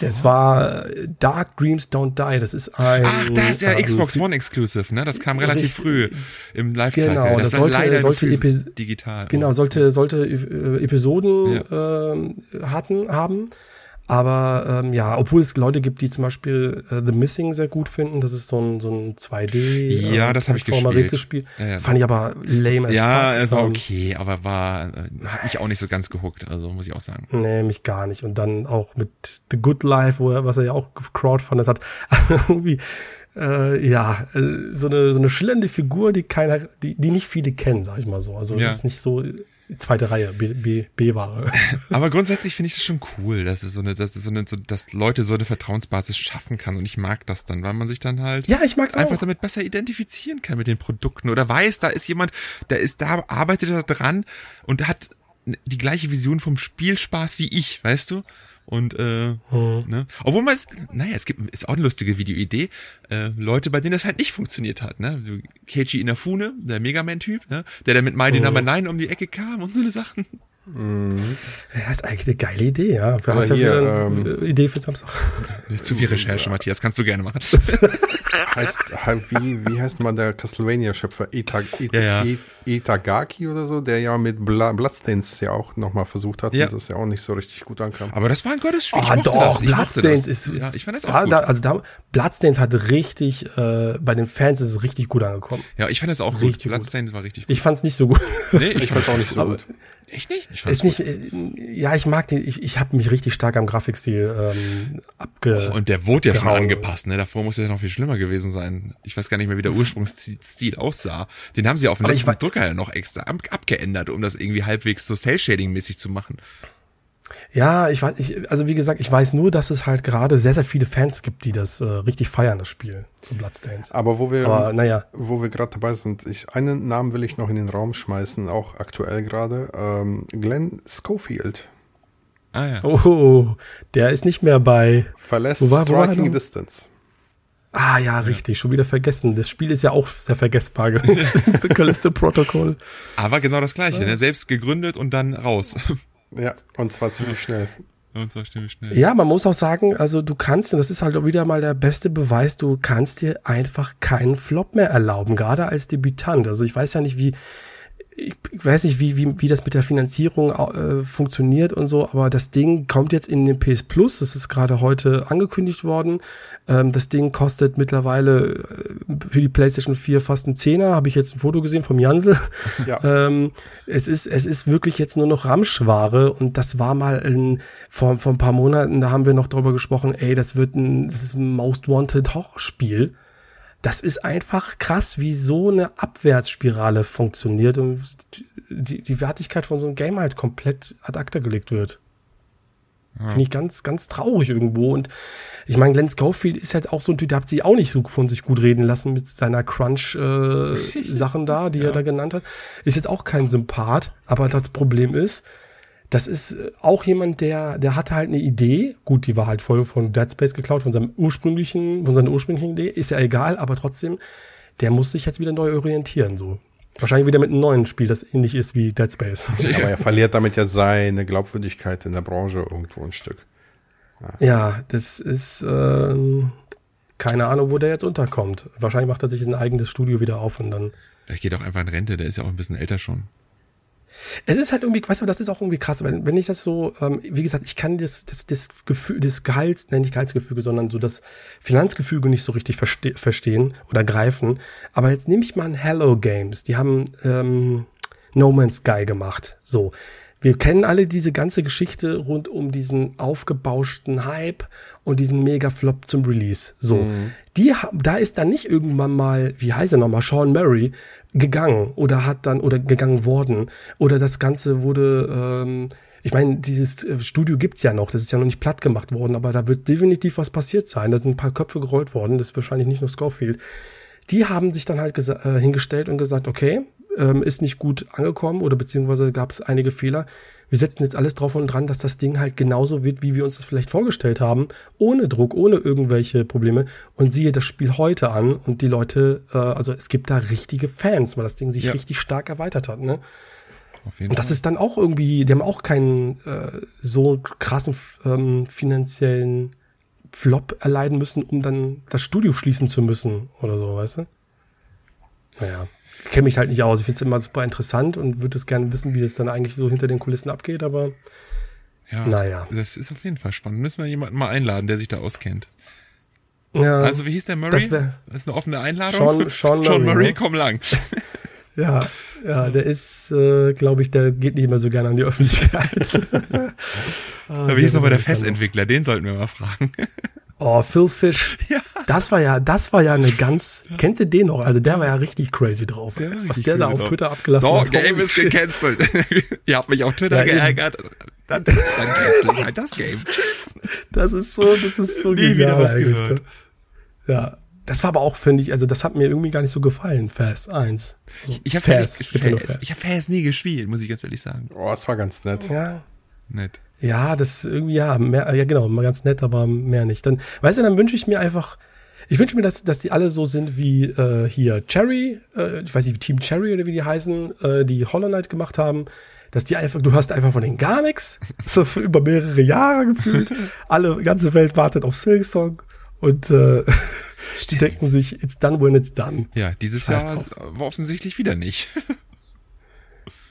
Das war äh, Dark Dreams Don't Die. Das ist ein. Ach, das ist ja ähm, Xbox One Exclusive, ne? Das kam relativ früh im Lifecycle. Genau, das ist sollte- leider sollte digital. Genau, sollte, sollte äh, Episoden ähm, hatten, haben. Aber ähm, ja, obwohl es Leute gibt, die zum Beispiel äh, The Missing sehr gut finden, das ist so ein, so ein 2D Ja, das hab ich gespielt. Rätselspiel. Ja, ja. Fand ich aber lame as Ja, fuck. es war Ähm, okay, aber war äh, hat mich auch nicht so ganz gehuckt, also muss ich auch sagen. Nee, mich gar nicht. Und dann auch mit The Good Life, wo er, was er ja auch crowdfundet hat. Irgendwie, äh, ja, äh, so eine, so eine schillernde Figur, die keiner, die, die nicht viele kennen, sag ich mal so. Also Ja. ist nicht so zweite Reihe, B- B- B-Ware. Aber grundsätzlich finde ich das schon cool, dass es so eine, dass so eine, so, dass Leute so eine Vertrauensbasis schaffen kann und ich mag das dann, weil man sich dann halt ja, ich mag's einfach auch. damit besser identifizieren kann mit den Produkten oder weiß, da ist jemand, der ist da, arbeitet da dran und hat die gleiche Vision vom Spielspaß wie ich, weißt du? Und äh, Mhm. ne? Obwohl man es, naja, es gibt, ist auch eine lustige Videoidee, äh, Leute, bei denen das halt nicht funktioniert hat, ne? So Keiji Inafune, der Megaman-Typ, ne? Der dann mit Mighty Mhm. Number 9 um die Ecke kam und so eine Sachen. Ja, ist eigentlich eine geile Idee, ja. Du hast ja hier, wieder eine ähm, äh, Idee für Samstag. Nicht zu viel Recherche, Matthias, kannst du gerne machen. heißt, wie, wie heißt man der Castlevania-Schöpfer? Ita, Ita, Ja, ja. I- Itagaki oder so, der ja mit Bla Bloodstains ja auch nochmal versucht hat Ja. und das ja auch nicht so richtig gut ankam. Aber das war ein gutes Spiel. ich Oh, doch. Ich Bloodstains das. ist. Ja, ich fand das auch da, gut. Da, also da, Bloodstains hat richtig, äh, bei den Fans ist es richtig gut angekommen. ja, ich fand das auch. Richtig gut. Bloodstains war richtig gut. Ich fand's nicht so gut. nee, Ich fand's auch nicht so Aber- gut. Echt nicht? Ich Ist nicht, äh, ja, ich mag den, ich, ich habe mich richtig stark am Grafikstil ähm, abge. Und der wurde ja schon angepasst, ne? Davor muss er ja noch viel schlimmer gewesen sein. Ich weiß gar nicht mehr, wie der Ursprungsstil aussah. Den haben sie auf dem letzten Drucker ja noch extra ab abgeändert, um das irgendwie halbwegs so Cell-Shading-mäßig zu machen. Ja, ich weiß, ich, also wie gesagt, ich weiß nur, dass es halt gerade sehr, sehr viele Fans gibt, die das äh, richtig feiern, das Spiel, so Bloodstains. Aber wo wir, Aber naja, wo wir gerade dabei sind, ich, einen Namen will ich noch in den Raum schmeißen, auch aktuell gerade. Ähm, Glenn Schofield Ah ja. oh, der ist nicht mehr bei. verlässt Wo war- wo er Striking? Distance. Ah ja, richtig, schon wieder vergessen. Das Spiel ist ja auch sehr vergessbar gewesen. The Callisto Protocol. Aber genau das gleiche, ne? Selbst gegründet und dann raus. Ja, und zwar ziemlich schnell. und zwar stimme schnell. Ja, man muss auch sagen, also du kannst, und das ist halt auch wieder mal der beste Beweis, du kannst dir einfach keinen Flop mehr erlauben, gerade als Debütant. Also ich weiß ja nicht, wie, ich weiß nicht, wie, wie, wie das mit der Finanzierung äh, funktioniert und so, aber das Ding kommt jetzt in den PS Plus, das ist gerade heute angekündigt worden. Ähm, das Ding kostet mittlerweile äh, für die PlayStation 4 fast ein Zehner, habe ich jetzt ein Foto gesehen vom Jansel. Ja. Ähm, es ist, es ist wirklich jetzt nur noch Ramschware und das war mal in, vor, vor ein paar Monaten, da haben wir noch drüber gesprochen, ey, das wird ein, das ist ein Most Wanted Horrorspiel. Das ist einfach krass, wie so eine Abwärtsspirale funktioniert und die, die Wertigkeit von so einem Game halt komplett ad acta gelegt wird. Finde ich ganz, ganz traurig irgendwo. Und ich meine, Glenn Schofield ist halt auch so ein Typ, der hat sich auch nicht so von sich gut reden lassen mit seiner Crunch-Sachen da, die er da genannt hat. Ist jetzt auch kein Sympath, aber das Problem ist, das ist äh, auch jemand, der, der hatte halt eine Idee. Gut, die war halt voll von Dead Space geklaut, von seinem ursprünglichen, von seiner ursprünglichen Idee. Ist ja egal, aber trotzdem, der muss sich jetzt wieder neu orientieren, so. Wahrscheinlich wieder mit einem neuen Spiel, das ähnlich ist wie Dead Space. Ja, aber er verliert damit ja seine Glaubwürdigkeit in der Branche irgendwo ein Stück. Ja, ja das ist ähm, keine Ahnung, wo der jetzt unterkommt. Wahrscheinlich macht er sich ein eigenes Studio wieder auf und dann. Vielleicht geht auch einfach in Rente, der ist ja auch ein bisschen älter schon. Es ist halt irgendwie, weißt du, das ist auch irgendwie krass, wenn, wenn ich das so, ähm, wie gesagt, ich kann das, das, das Gefühl, das Gehalts, nenne ich Gehaltsgefüge, sondern so das Finanzgefüge nicht so richtig verste verstehen oder greifen. Aber jetzt nehme ich mal ein Hello Games, die haben ähm, No Man's Sky gemacht. So. Wir kennen alle diese ganze Geschichte rund um diesen aufgebauschten Hype und diesen Mega-Flop zum Release. So. Mhm. Die, da ist dann nicht irgendwann mal, wie heißt er nochmal, Sean Murray, gegangen oder hat dann oder gegangen worden oder das Ganze wurde ähm, ich meine, dieses äh, Studio gibt's ja noch, das ist ja noch nicht platt gemacht worden, aber da wird definitiv was passiert sein. Da sind ein paar Köpfe gerollt worden, das ist wahrscheinlich nicht nur Schofield. Die haben sich dann halt äh, hingestellt und gesagt, okay, ähm, ist nicht gut angekommen oder beziehungsweise gab es einige Fehler wir setzen jetzt alles drauf und dran, dass das Ding halt genauso wird, wie wir uns das vielleicht vorgestellt haben, ohne Druck, ohne irgendwelche Probleme. Und siehe das Spiel heute an und die Leute, äh, also es gibt da richtige Fans, weil das Ding sich ja. richtig stark erweitert hat, ne? Auf jeden und das ist dann auch irgendwie, die haben auch keinen äh, so krassen ähm, finanziellen Flop erleiden müssen, um dann das Studio schließen zu müssen oder so, weißt du? Naja kenne mich halt nicht aus. Ich finde es immer super interessant und würde es gerne wissen, wie es dann eigentlich so hinter den Kulissen abgeht, aber ja, naja. Das ist auf jeden Fall spannend. Müssen wir jemanden mal einladen, der sich da auskennt. Ja, also wie hieß der Murray? Das, das ist eine offene Einladung. Sean, Sean, Sean Murray, Murray komm lang. ja, ja, der ist, äh, glaube ich, der geht nicht mehr so gerne an die Öffentlichkeit. ah, wie hieß nochmal der Festentwickler? Den sollten wir mal fragen. Oh, Phil Fish. Ja. Das war ja, das war ja eine ganz, kennt ihr den noch? Also der war ja richtig crazy drauf. Ja, was der da auf drauf. Twitter abgelassen no, hat. Game ist gecancelt. ihr habt mich auf Twitter ja, geärgert. Dann, dann cancel ich halt das Game. Tschüss. Das ist so, das ist so Nie wieder was gehört. Ja. Das war aber auch, finde ich, also das hat mir irgendwie gar nicht so gefallen, Fast 1. Also ich habe Fast, Fast, ich hab Fast nie gespielt, muss ich ganz ehrlich sagen. Oh, es war ganz nett. Ja. Nett. Ja, das irgendwie, ja, mehr, ja genau, mal ganz nett, aber mehr nicht. Dann, weißt du, dann wünsche ich mir einfach, ich wünsche mir, dass, dass die alle so sind wie äh, hier Cherry, äh, ich weiß nicht, Team Cherry oder wie die heißen, äh, die Hollow Knight gemacht haben, dass die einfach, du hast einfach von denen gar nichts, so über mehrere Jahre gefühlt. Alle, ganze Welt wartet auf Silksong und äh, die denken sich, it's done when it's done. Ja, dieses Scheiß Jahr drauf. war offensichtlich wieder nicht.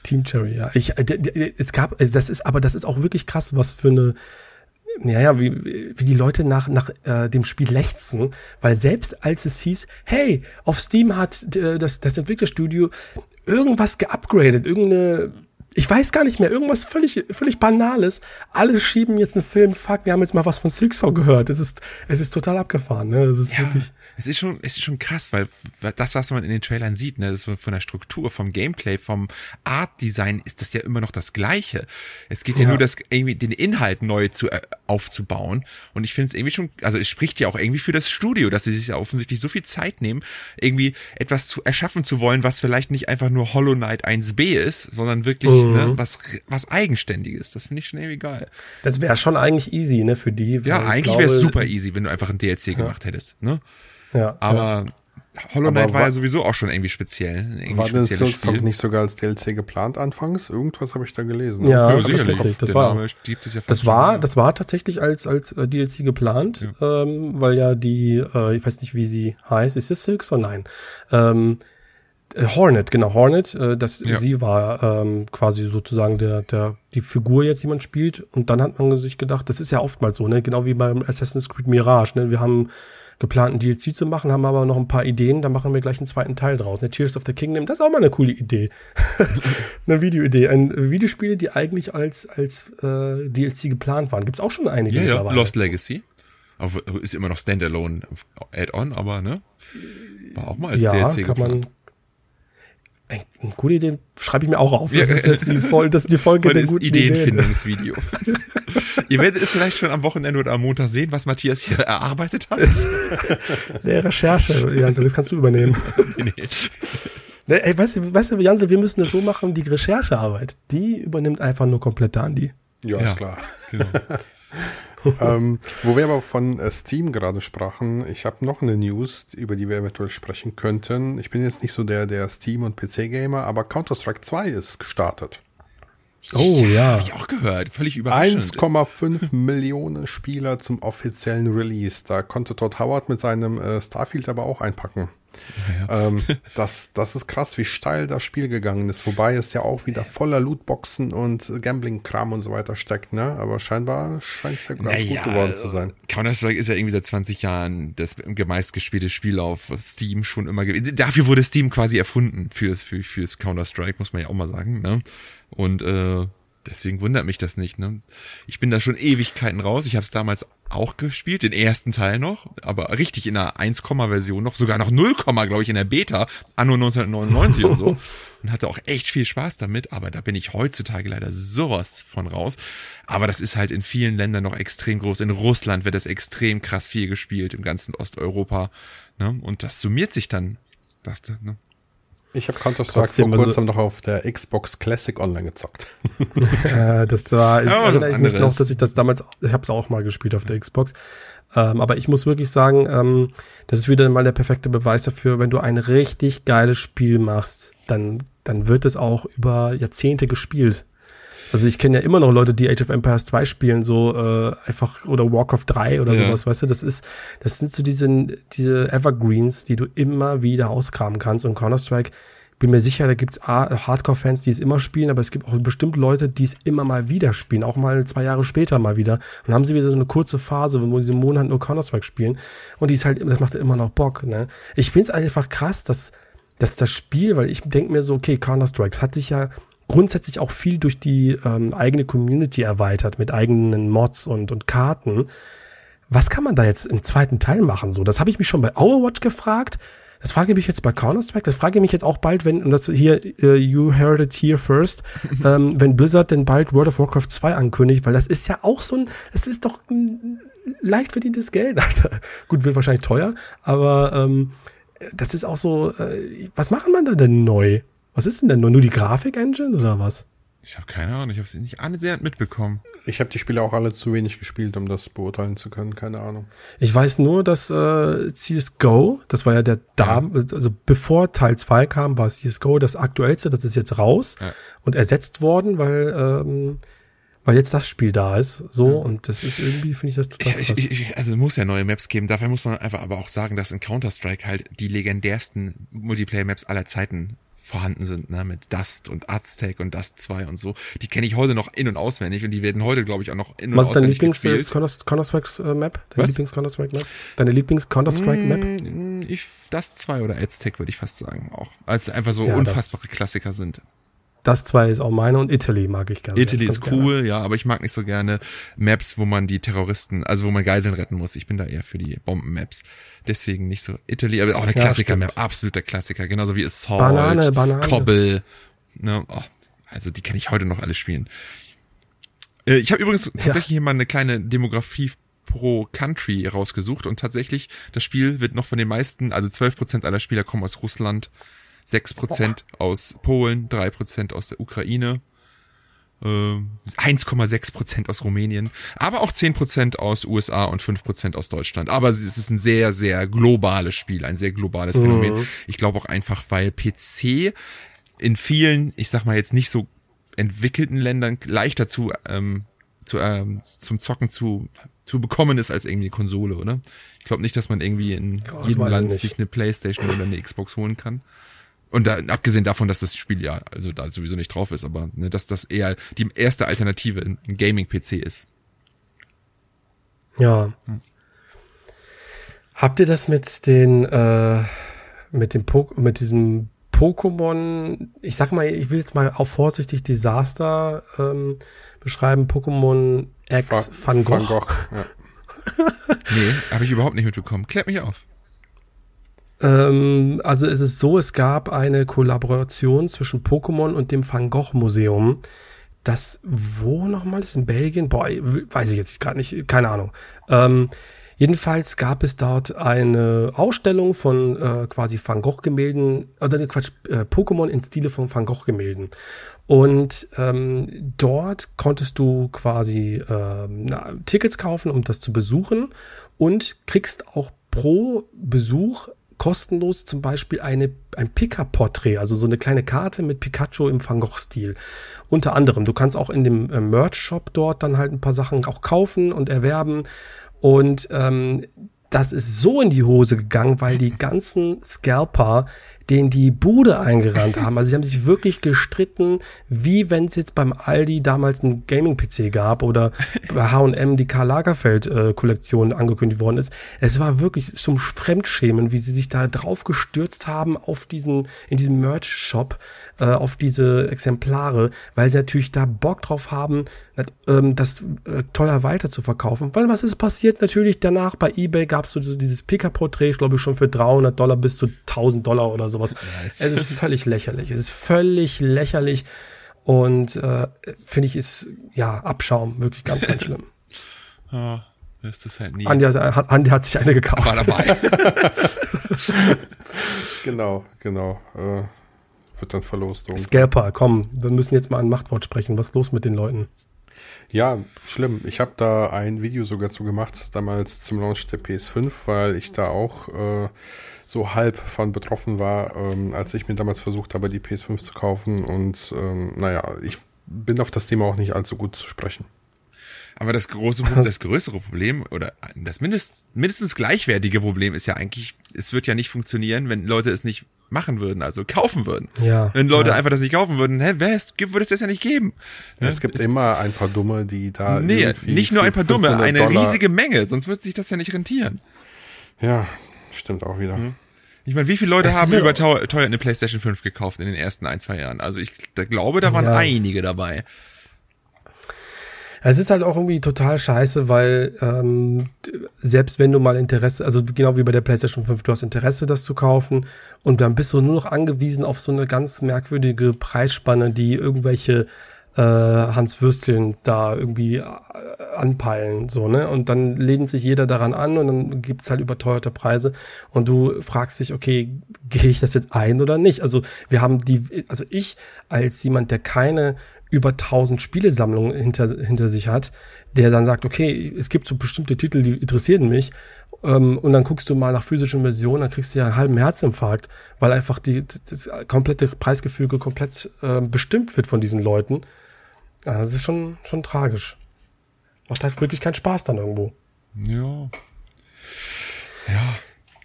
Team Cherry, ja. Ich, äh, es gab, äh, das ist, aber das ist auch wirklich krass, was für eine, naja, wie, wie die Leute nach, nach äh, dem Spiel lechzen, weil selbst als es hieß, hey, auf Steam hat äh, das, das Entwicklerstudio irgendwas geupgradet, irgendeine ich weiß gar nicht mehr, irgendwas völlig, völlig Banales. Alle schieben jetzt einen Film, fuck, wir haben jetzt mal was von Silksong gehört. Es ist, es ist total abgefahren, ne? Es ist ja, wirklich. Es ist schon, es ist schon krass, weil das, was man in den Trailern sieht, ne, das ist von der Struktur, vom Gameplay, vom Art-Design ist das ja immer noch das Gleiche. Es geht ja, ja nur, das irgendwie den Inhalt neu zu, äh, aufzubauen. Und ich finde es irgendwie schon, also es spricht ja auch irgendwie für das Studio, dass sie sich ja offensichtlich so viel Zeit nehmen, irgendwie etwas zu erschaffen zu wollen, was vielleicht nicht einfach nur Hollow Knight 1b ist, sondern wirklich ne, mhm. ne, was, was Eigenständiges. Das finde ich schon irgendwie geil. Das wäre schon eigentlich easy, ne, für die. Ja, eigentlich wäre es super easy, wenn du einfach ein DLC ja. gemacht hättest, ne? Ja. Aber Hollow Knight war, war, ja sowieso auch schon irgendwie speziell. Irgendwie war denn Silksong nicht sogar als DLC geplant anfangs? Irgendwas habe ich da gelesen. Ja, ja sicherlich. Das war, ja das, war, das war tatsächlich als, als äh, DLC geplant, ja. ähm, weil ja die, äh, ich weiß nicht, wie sie heißt. Ist es Silksong? Nein. Ähm, äh, Hornet, genau, Hornet, äh, das, ja. sie war ähm, quasi sozusagen der, der, die Figur jetzt, die man spielt. Und dann hat man sich gedacht, das ist ja oftmals so, ne, genau wie beim Assassin's Creed Mirage, ne, wir haben geplanten DLC zu machen, haben aber noch ein paar Ideen, da machen wir gleich einen zweiten Teil draus. Ne, Tears of the Kingdom, das ist auch mal eine coole Idee. eine Videoidee. Ein Videospiele, die eigentlich als, als äh, DLC geplant waren. Gibt's auch schon einige. Ja, ja, Lost Legacy. Ist immer noch Standalone Add-on, aber ne? War auch mal als ja, DLC kann geplant. man eine gute Idee schreibe ich mir auch auf. Das ist jetzt die, Folge, das ist die Folge der guten Ideenfindungsvideo. Ihr werdet es vielleicht schon am Wochenende oder am Montag sehen, was Matthias hier erarbeitet hat. Der Recherche, Jans, das kannst du übernehmen. nee. Ne, ey, weißt du, weißt du, Jansel, wir müssen das so machen, die Recherchearbeit, die übernimmt einfach nur komplett der Andi. Ja, ja, ist klar. Genau. ähm, wo wir aber von äh, Steam gerade sprachen, ich habe noch eine News, über die wir eventuell sprechen könnten. Ich bin jetzt nicht so der, der Steam- und PC-Gamer, aber Counter-Strike 2 ist gestartet. Oh ja. Habe ich auch gehört. Völlig überraschend. 1,5 Millionen Spieler zum offiziellen Release. Da konnte Todd Howard mit seinem äh, Starfield aber auch einpacken. Ja. Ähm, das, das ist krass, wie steil das Spiel gegangen ist. Wobei es ja auch wieder voller Lootboxen und Gambling-Kram und so weiter steckt, ne? Aber scheinbar scheint es ja ganz naja, gut geworden zu sein. Counter-Strike ist ja irgendwie seit 20 Jahren das meistgespielte Spiel auf Steam schon immer gewesen. Dafür wurde Steam quasi erfunden fürs, für, fürs Counter-Strike, muss man ja auch mal sagen, ne? Und äh, deswegen wundert mich das nicht. Ne? Ich bin da schon Ewigkeiten raus. Ich habe es damals auch gespielt, den ersten Teil noch, aber richtig in der 1-Version noch, sogar noch 0, glaube ich, in der Beta, anno 1999 und so. Und hatte auch echt viel Spaß damit, aber da bin ich heutzutage leider sowas von raus. Aber das ist halt in vielen Ländern noch extrem groß. In Russland wird das extrem krass viel gespielt, im ganzen Osteuropa. Ne? Und das summiert sich dann. Das, ne? Ich habe Counter-Strike vor kurzem also, noch auf der Xbox Classic online gezockt. äh, das war, ich ja, erinnere mich noch, dass ich das damals, ich habe es auch mal gespielt auf der Xbox. Ähm, aber ich muss wirklich sagen, ähm, das ist wieder mal der perfekte Beweis dafür, wenn du ein richtig geiles Spiel machst, dann, dann wird es auch über Jahrzehnte gespielt. Also ich kenne ja immer noch Leute, die Age of Empires 2 spielen, so äh, einfach oder Warcraft 3 oder ja. sowas, weißt du, das ist, das sind so diese, diese Evergreens, die du immer wieder ausgraben kannst und Counter-Strike, bin mir sicher, da gibt's Hardcore-Fans, die es immer spielen, aber es gibt auch bestimmt Leute, die es immer mal wieder spielen, auch mal zwei Jahre später mal wieder. Und dann haben sie wieder so eine kurze Phase, wo sie im Monat nur Counter-Strike spielen. Und die ist halt, das macht immer noch Bock, ne? Ich find's einfach krass, dass, dass das Spiel, weil ich denke mir so, okay, Counter-Strike, das hat sich ja grundsätzlich auch viel durch die ähm, eigene Community erweitert mit eigenen Mods und, und Karten. Was kann man da jetzt im zweiten Teil machen? So, das habe ich mich schon bei Overwatch gefragt. Das frage ich mich jetzt bei Counter-Strike, das frage ich mich jetzt auch bald, wenn, und das hier, uh, you heard it here first, ähm, wenn Blizzard denn bald World of Warcraft 2 ankündigt, weil das ist ja auch so ein, das ist doch ein leicht verdientes Geld. Gut, wird wahrscheinlich teuer, aber ähm, das ist auch so, äh, was machen man da denn neu? Was ist denn denn nur, nur die Grafik-Engine oder was? Ich habe keine Ahnung, ich habe es nicht annähernd mitbekommen. Ich habe die Spiele auch alle zu wenig gespielt, um das beurteilen zu können, keine Ahnung. Ich weiß nur, dass äh, CSGO, das war ja der da, ja. also bevor Teil 2 kam, war CSGO das aktuellste, das ist jetzt raus ja. und ersetzt worden, weil ähm, weil jetzt das Spiel da ist, so ja. und das ist irgendwie finde ich das total ich, ich, ich, also muss ja neue Maps geben. Dafür muss man einfach aber auch sagen, dass in Counter Strike halt die legendärsten Multiplayer Maps aller Zeiten vorhanden sind, ne, mit Dust und Aztec und Dust 2 und so. Die kenne ich heute noch in- und auswendig und die werden heute, glaube ich, auch noch in- und Was auswendig Was ist deine Lieblings-Counter-Strike-Map? Deine Lieblings-Counter-Strike-Map? Deine Lieblings-Counter-Strike-Map? Mm, ich, Dust 2 oder Aztec würde ich fast sagen auch. Als einfach so ja, unfassbare Klassiker sind. Das zwei ist auch meine und Italy mag ich gerne. Italy ist cool, gerne. ja, aber ich mag nicht so gerne Maps, wo man die Terroristen, also wo man Geiseln retten muss. Ich bin da eher für die Bomben-Maps. Deswegen nicht so Italy, aber auch eine Klassiker-Map, absoluter Klassiker, genauso wie Assault, Banane, Banane. Cobble. Ne, oh, also die kann ich heute noch alle spielen. Äh, ich habe übrigens tatsächlich ja. hier mal eine kleine Demografie pro Country rausgesucht und tatsächlich, das Spiel wird noch von den meisten, also 12% aller Spieler kommen aus Russland, 6% aus Polen, 3% aus der Ukraine, äh, 1,6% aus Rumänien, aber auch 10% aus USA und 5% aus Deutschland. Aber es ist ein sehr, sehr globales Spiel, ein sehr globales Phänomen. Mhm. Ich glaube auch einfach, weil PC in vielen, ich sag mal jetzt nicht so entwickelten Ländern leichter zu, ähm, zu ähm, zum Zocken zu, zu bekommen ist als irgendwie eine Konsole, oder? Ich glaube nicht, dass man irgendwie in oh, jedem Land sich eine Playstation oder eine Xbox holen kann. Und da, abgesehen davon, dass das Spiel ja also da sowieso nicht drauf ist, aber ne, dass das eher die erste Alternative in Gaming-PC ist. Ja. Hm. Habt ihr das mit den äh, mit dem po mit diesem Pokémon, ich sag mal, ich will jetzt mal auch vorsichtig Desaster ähm, beschreiben, Pokémon X Van Gogh. Van Gogh ja. nee, habe ich überhaupt nicht mitbekommen. Klärt mich auf. Ähm, also es ist so, es gab eine Kollaboration zwischen Pokémon und dem Van Gogh Museum. Das, wo nochmal ist in Belgien? Boah, weiß ich jetzt gerade nicht, keine Ahnung. Ähm, Jedenfalls gab es dort eine Ausstellung von äh, quasi Van Gogh-Gemälden, oder Quatsch, äh, Pokémon in Stile von Van Gogh-Gemälden. Und ähm, dort konntest du quasi ähm, na, Tickets kaufen, um das zu besuchen und kriegst auch pro Besuch kostenlos zum Beispiel eine, ein Pika-Porträt, also so eine kleine Karte mit Pikachu im Van Gogh-Stil. Unter anderem, du kannst auch in dem äh, Merch-Shop dort dann halt ein paar Sachen auch kaufen und erwerben. Und ähm, das ist so in die Hose gegangen, weil die ganzen Scalper den die Bude eingerannt haben. Also sie haben sich wirklich gestritten, wie wenn es jetzt beim Aldi damals einen Gaming-PC gab oder bei H&M die Karl Lagerfeld-Kollektion äh, angekündigt worden ist. Es war wirklich zum Fremdschämen, wie sie sich da drauf gestürzt haben auf diesen, in diesem Merch-Shop, äh, auf diese Exemplare, weil sie natürlich da Bock drauf haben, das äh, teuer weiter zu verkaufen. Weil was ist passiert? Natürlich danach bei eBay gab es so dieses Pika-Porträt, ich glaube schon für 300 Dollar bis zu 1000 Dollar oder sowas. Nice. Es ist völlig lächerlich. Es ist völlig lächerlich und äh, finde ich ist ja Abschaum, wirklich ganz, ganz schlimm. oh, ist das halt nie. Andi hat, Andi hat sich eine gekauft. War dabei. genau, genau. Äh, wird dann verlost. Scalper, komm, wir müssen jetzt mal ein Machtwort sprechen. Was ist los mit den Leuten? Ja, schlimm. Ich habe da ein Video sogar zu gemacht, damals zum Launch der PS5, weil ich da auch äh, so halb von betroffen war, ähm, als ich mir damals versucht habe, die PS5 zu kaufen. Und ähm, naja, ich bin auf das Thema auch nicht allzu gut zu sprechen. Aber das große, das größere Problem oder das mindest, mindestens gleichwertige Problem ist ja eigentlich, es wird ja nicht funktionieren, wenn Leute es nicht machen würden, also kaufen würden. Ja. Wenn Leute ja. einfach das nicht kaufen würden, hä, wer ist, würde es das ja nicht geben. Ne? Es gibt es, immer ein paar Dumme, die da. Nee, nicht nur ein paar Dumme, eine Dollar riesige Menge, sonst wird sich das ja nicht rentieren. Ja, stimmt auch wieder. Hm. Ich meine, wie viele Leute haben über teuer, teuer eine PlayStation 5 gekauft in den ersten ein, zwei Jahren? Also ich da glaube, da waren ja. einige dabei. Es ist halt auch irgendwie total scheiße, weil ähm, selbst wenn du mal Interesse, also genau wie bei der PlayStation 5, du hast Interesse, das zu kaufen und dann bist du nur noch angewiesen auf so eine ganz merkwürdige Preisspanne, die irgendwelche äh, Hans Würsteln da irgendwie äh, anpeilen, so, ne? Und dann lehnt sich jeder daran an und dann gibt's halt überteuerte Preise und du fragst dich, okay, gehe ich das jetzt ein oder nicht? Also wir haben die, also ich als jemand, der keine über 1000 Spielesammlungen hinter, hinter sich hat, der dann sagt, okay, es gibt so bestimmte Titel, die interessieren mich, ähm, und dann guckst du mal nach physischen Versionen, dann kriegst du ja einen halben Herzinfarkt, weil einfach die, das komplette Preisgefüge komplett äh, bestimmt wird von diesen Leuten. Ja, das ist schon, schon tragisch. Macht halt wirklich keinen Spaß dann irgendwo. Ja. Ja.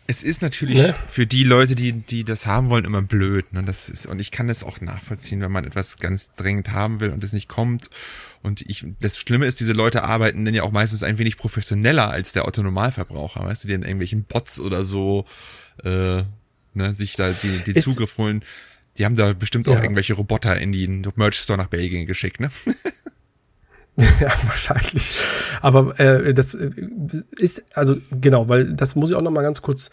Es ist natürlich ne? für die Leute, die, die das haben wollen, immer blöd. Ne? Das ist, und ich kann das auch nachvollziehen, wenn man etwas ganz dringend haben will und es nicht kommt. Und ich, das Schlimme ist, diese Leute arbeiten dann ja auch meistens ein wenig professioneller als der Autonormalverbraucher, weißt du, die in irgendwelchen Bots oder so, äh, ne, sich da die, die Zugriff holen. Die haben da bestimmt auch ja. irgendwelche Roboter in den Merch Store nach Belgien geschickt, ne? ja, wahrscheinlich. Aber äh, das äh, ist, also genau, weil das muss ich auch noch mal ganz kurz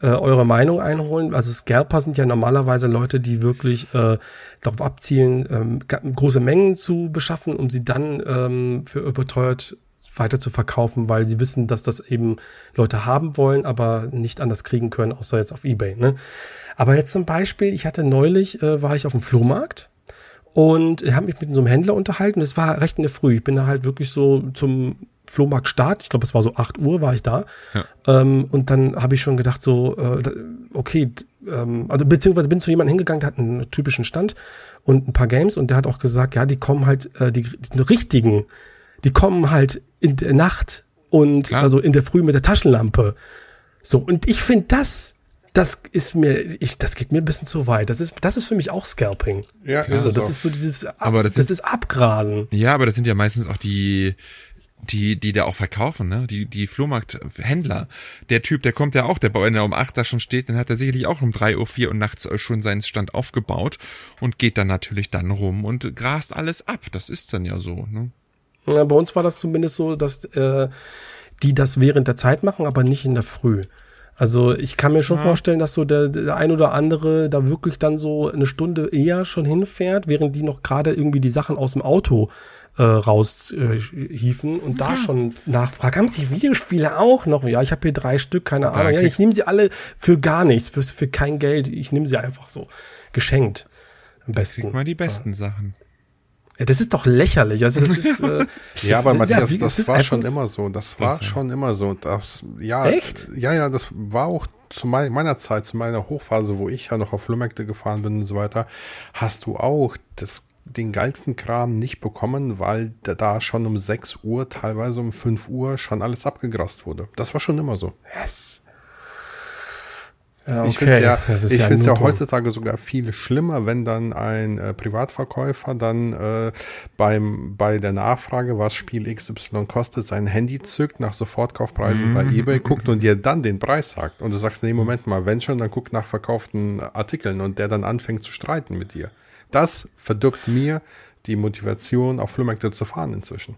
äh, eure Meinung einholen. Also Scalper sind ja normalerweise Leute, die wirklich äh, darauf abzielen, ähm, große Mengen zu beschaffen, um sie dann ähm, für überteuert weiter zu verkaufen, weil sie wissen, dass das eben Leute haben wollen, aber nicht anders kriegen können, außer jetzt auf Ebay. Ne? Aber jetzt zum Beispiel, ich hatte neulich, äh, war ich auf dem Flohmarkt und habe mich mit so einem Händler unterhalten. Es war recht in der Früh. Ich bin da halt wirklich so zum Flohmarktstart, ich glaube, es war so 8 Uhr, war ich da. Ja. Ähm, und dann habe ich schon gedacht, so, äh, okay, ähm, also beziehungsweise bin zu jemandem hingegangen, der hat einen typischen Stand und ein paar Games und der hat auch gesagt, ja, die kommen halt, äh, die, die richtigen, die kommen halt in der Nacht und Klar. also in der Früh mit der Taschenlampe. So, und ich finde das das ist mir, ich, das geht mir ein bisschen zu weit. Das ist, das ist für mich auch Scalping. Ja, also, das auch. ist so dieses, Ab, aber das, das ist, ist Abgrasen. Ja, aber das sind ja meistens auch die, die, die da auch verkaufen, ne? Die, die Flohmarkthändler. Der Typ, der kommt ja auch, der wenn er um acht da schon steht, dann hat er sicherlich auch um drei Uhr, vier Uhr nachts schon seinen Stand aufgebaut und geht dann natürlich dann rum und grast alles ab. Das ist dann ja so, ne? Ja, bei uns war das zumindest so, dass äh, die das während der Zeit machen, aber nicht in der Früh. Also ich kann mir schon ja. vorstellen, dass so der, der ein oder andere da wirklich dann so eine Stunde eher schon hinfährt, während die noch gerade irgendwie die Sachen aus dem Auto äh, raushiefen äh, und da schon nachfragt, haben Sie Videospiele auch noch? Ja, ich habe hier drei Stück, keine Ahnung. Ja, ich nehme sie alle für gar nichts, für, für kein Geld. Ich nehme sie einfach so geschenkt. Am besten. Krieg mal die besten ja. Sachen. Ja, das ist doch lächerlich. Also das ist, äh, ja, aber Matthias, ja, das, das war schon immer so. Das war das schon immer so. Das, ja, Echt? Ja, ja, das war auch zu meiner Zeit, zu meiner Hochphase, wo ich ja noch auf Flohmärkte gefahren bin und so weiter, hast du auch das den geilsten Kram nicht bekommen, weil da schon um 6 Uhr, teilweise um 5 Uhr schon alles abgegrast wurde. Das war schon immer so. Yes. Ja, okay. Ich finde es ja, ich ja, ja heutzutage sogar viel schlimmer, wenn dann ein äh, Privatverkäufer dann äh, beim, bei der Nachfrage, was Spiel XY kostet, sein Handy zückt, nach Sofortkaufpreisen mhm. bei eBay guckt und dir dann den Preis sagt. Und du sagst, nee, Moment mal, wenn schon, dann guck nach verkauften Artikeln und der dann anfängt zu streiten mit dir. Das verdirbt mir die Motivation, auf Flohmärkte zu fahren inzwischen.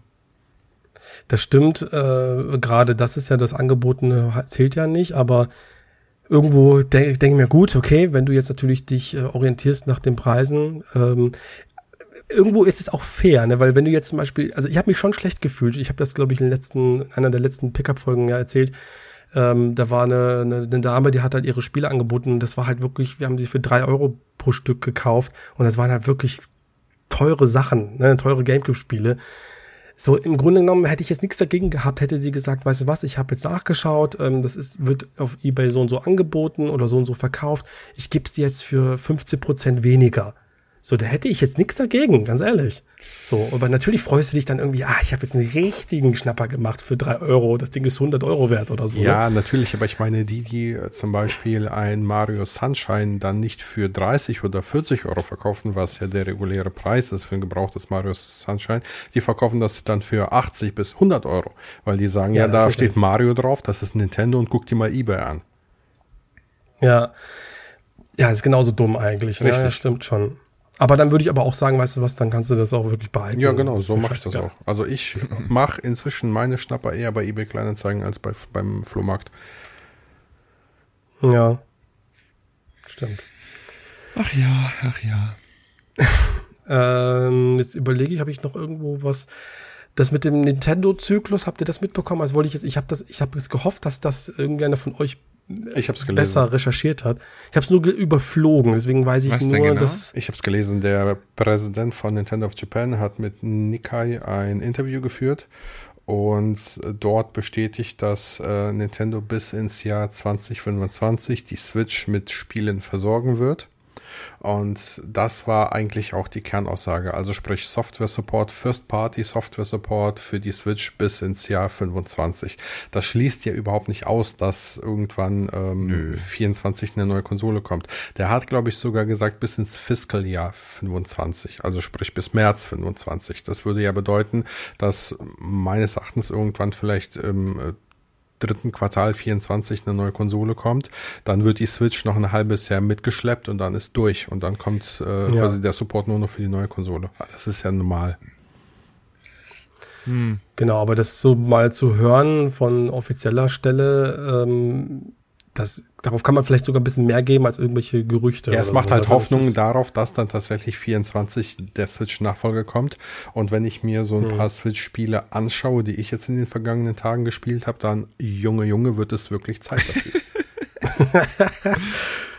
Das stimmt, äh, gerade das ist ja das Angebotene, zählt ja nicht, aber irgendwo denke denk mir, gut, okay, wenn du jetzt natürlich dich äh, orientierst nach den Preisen, ähm, irgendwo ist es auch fair, ne? weil wenn du jetzt zum Beispiel, also ich habe mich schon schlecht gefühlt, ich habe das, glaube ich, in den letzten, einer der letzten Pickup-Folgen ja erzählt, ähm, da war eine, eine, eine Dame, die hat halt ihre Spiele angeboten. Das war halt wirklich, wir haben sie für drei Euro pro Stück gekauft und das waren halt wirklich teure Sachen, ne, teure Gamecube-Spiele. So, im Grunde genommen hätte ich jetzt nichts dagegen gehabt, hätte sie gesagt, weißt du was, ich habe jetzt nachgeschaut, ähm, das ist, wird auf Ebay so und so angeboten oder so und so verkauft. Ich gebe es dir jetzt für 15 Prozent weniger. So, da hätte ich jetzt nichts dagegen, ganz ehrlich. So, aber natürlich freust du dich dann irgendwie, ah, ich habe jetzt einen richtigen Schnapper gemacht für drei Euro. Das Ding ist 100 Euro wert oder so. Ja, ne? natürlich, aber ich meine, die, die äh, zum Beispiel ein Mario Sunshine dann nicht für 30 oder 40 Euro verkaufen, was ja der reguläre Preis ist für ein gebrauchtes Mario Sunshine, die verkaufen das dann für 80 bis 100 Euro, weil die sagen, ja, ja da steht Mario drauf, das ist Nintendo und guck dir mal eBay an. Ja, ja, ist genauso dumm eigentlich. Ne? Richtig. Ja, das stimmt schon. Aber dann würde ich aber auch sagen, weißt du was, dann kannst du das auch wirklich behalten. Ja, genau, so mache ich das auch. Also ich mache inzwischen meine Schnapper eher bei eBay Kleinanzeigen als bei, beim Flohmarkt. Ja, stimmt. Ach ja, ach ja. ähm, jetzt überlege ich, habe ich noch irgendwo was. Das mit dem Nintendo-Zyklus, habt ihr das mitbekommen? Also wollte ich jetzt, ich habe das, ich habe jetzt gehofft, dass das irgendeiner von euch ich hab's gelesen. besser recherchiert hat. Ich habe es nur überflogen, deswegen weiß ich Was nur, genau? dass ich habe es gelesen. Der Präsident von Nintendo of Japan hat mit Nikkei ein Interview geführt und dort bestätigt, dass äh, Nintendo bis ins Jahr 2025 die Switch mit Spielen versorgen wird. Und das war eigentlich auch die Kernaussage. Also sprich Software Support, First Party Software Support für die Switch bis ins Jahr 25. Das schließt ja überhaupt nicht aus, dass irgendwann ähm, 24 eine neue Konsole kommt. Der hat, glaube ich, sogar gesagt bis ins Fiscal-Jahr 25. Also sprich bis März 25. Das würde ja bedeuten, dass meines Erachtens irgendwann vielleicht ähm, dritten Quartal 24 eine neue Konsole kommt, dann wird die Switch noch ein halbes Jahr mitgeschleppt und dann ist durch und dann kommt äh, ja. quasi der Support nur noch für die neue Konsole. Das ist ja normal. Hm. Genau, aber das so mal zu hören von offizieller Stelle, ähm, das, darauf kann man vielleicht sogar ein bisschen mehr geben als irgendwelche Gerüchte. Ja, es macht halt also Hoffnung darauf, dass dann tatsächlich 24 der Switch-Nachfolger kommt. Und wenn ich mir so ein hm. paar Switch-Spiele anschaue, die ich jetzt in den vergangenen Tagen gespielt habe, dann, Junge, Junge, wird es wirklich Zeit dafür.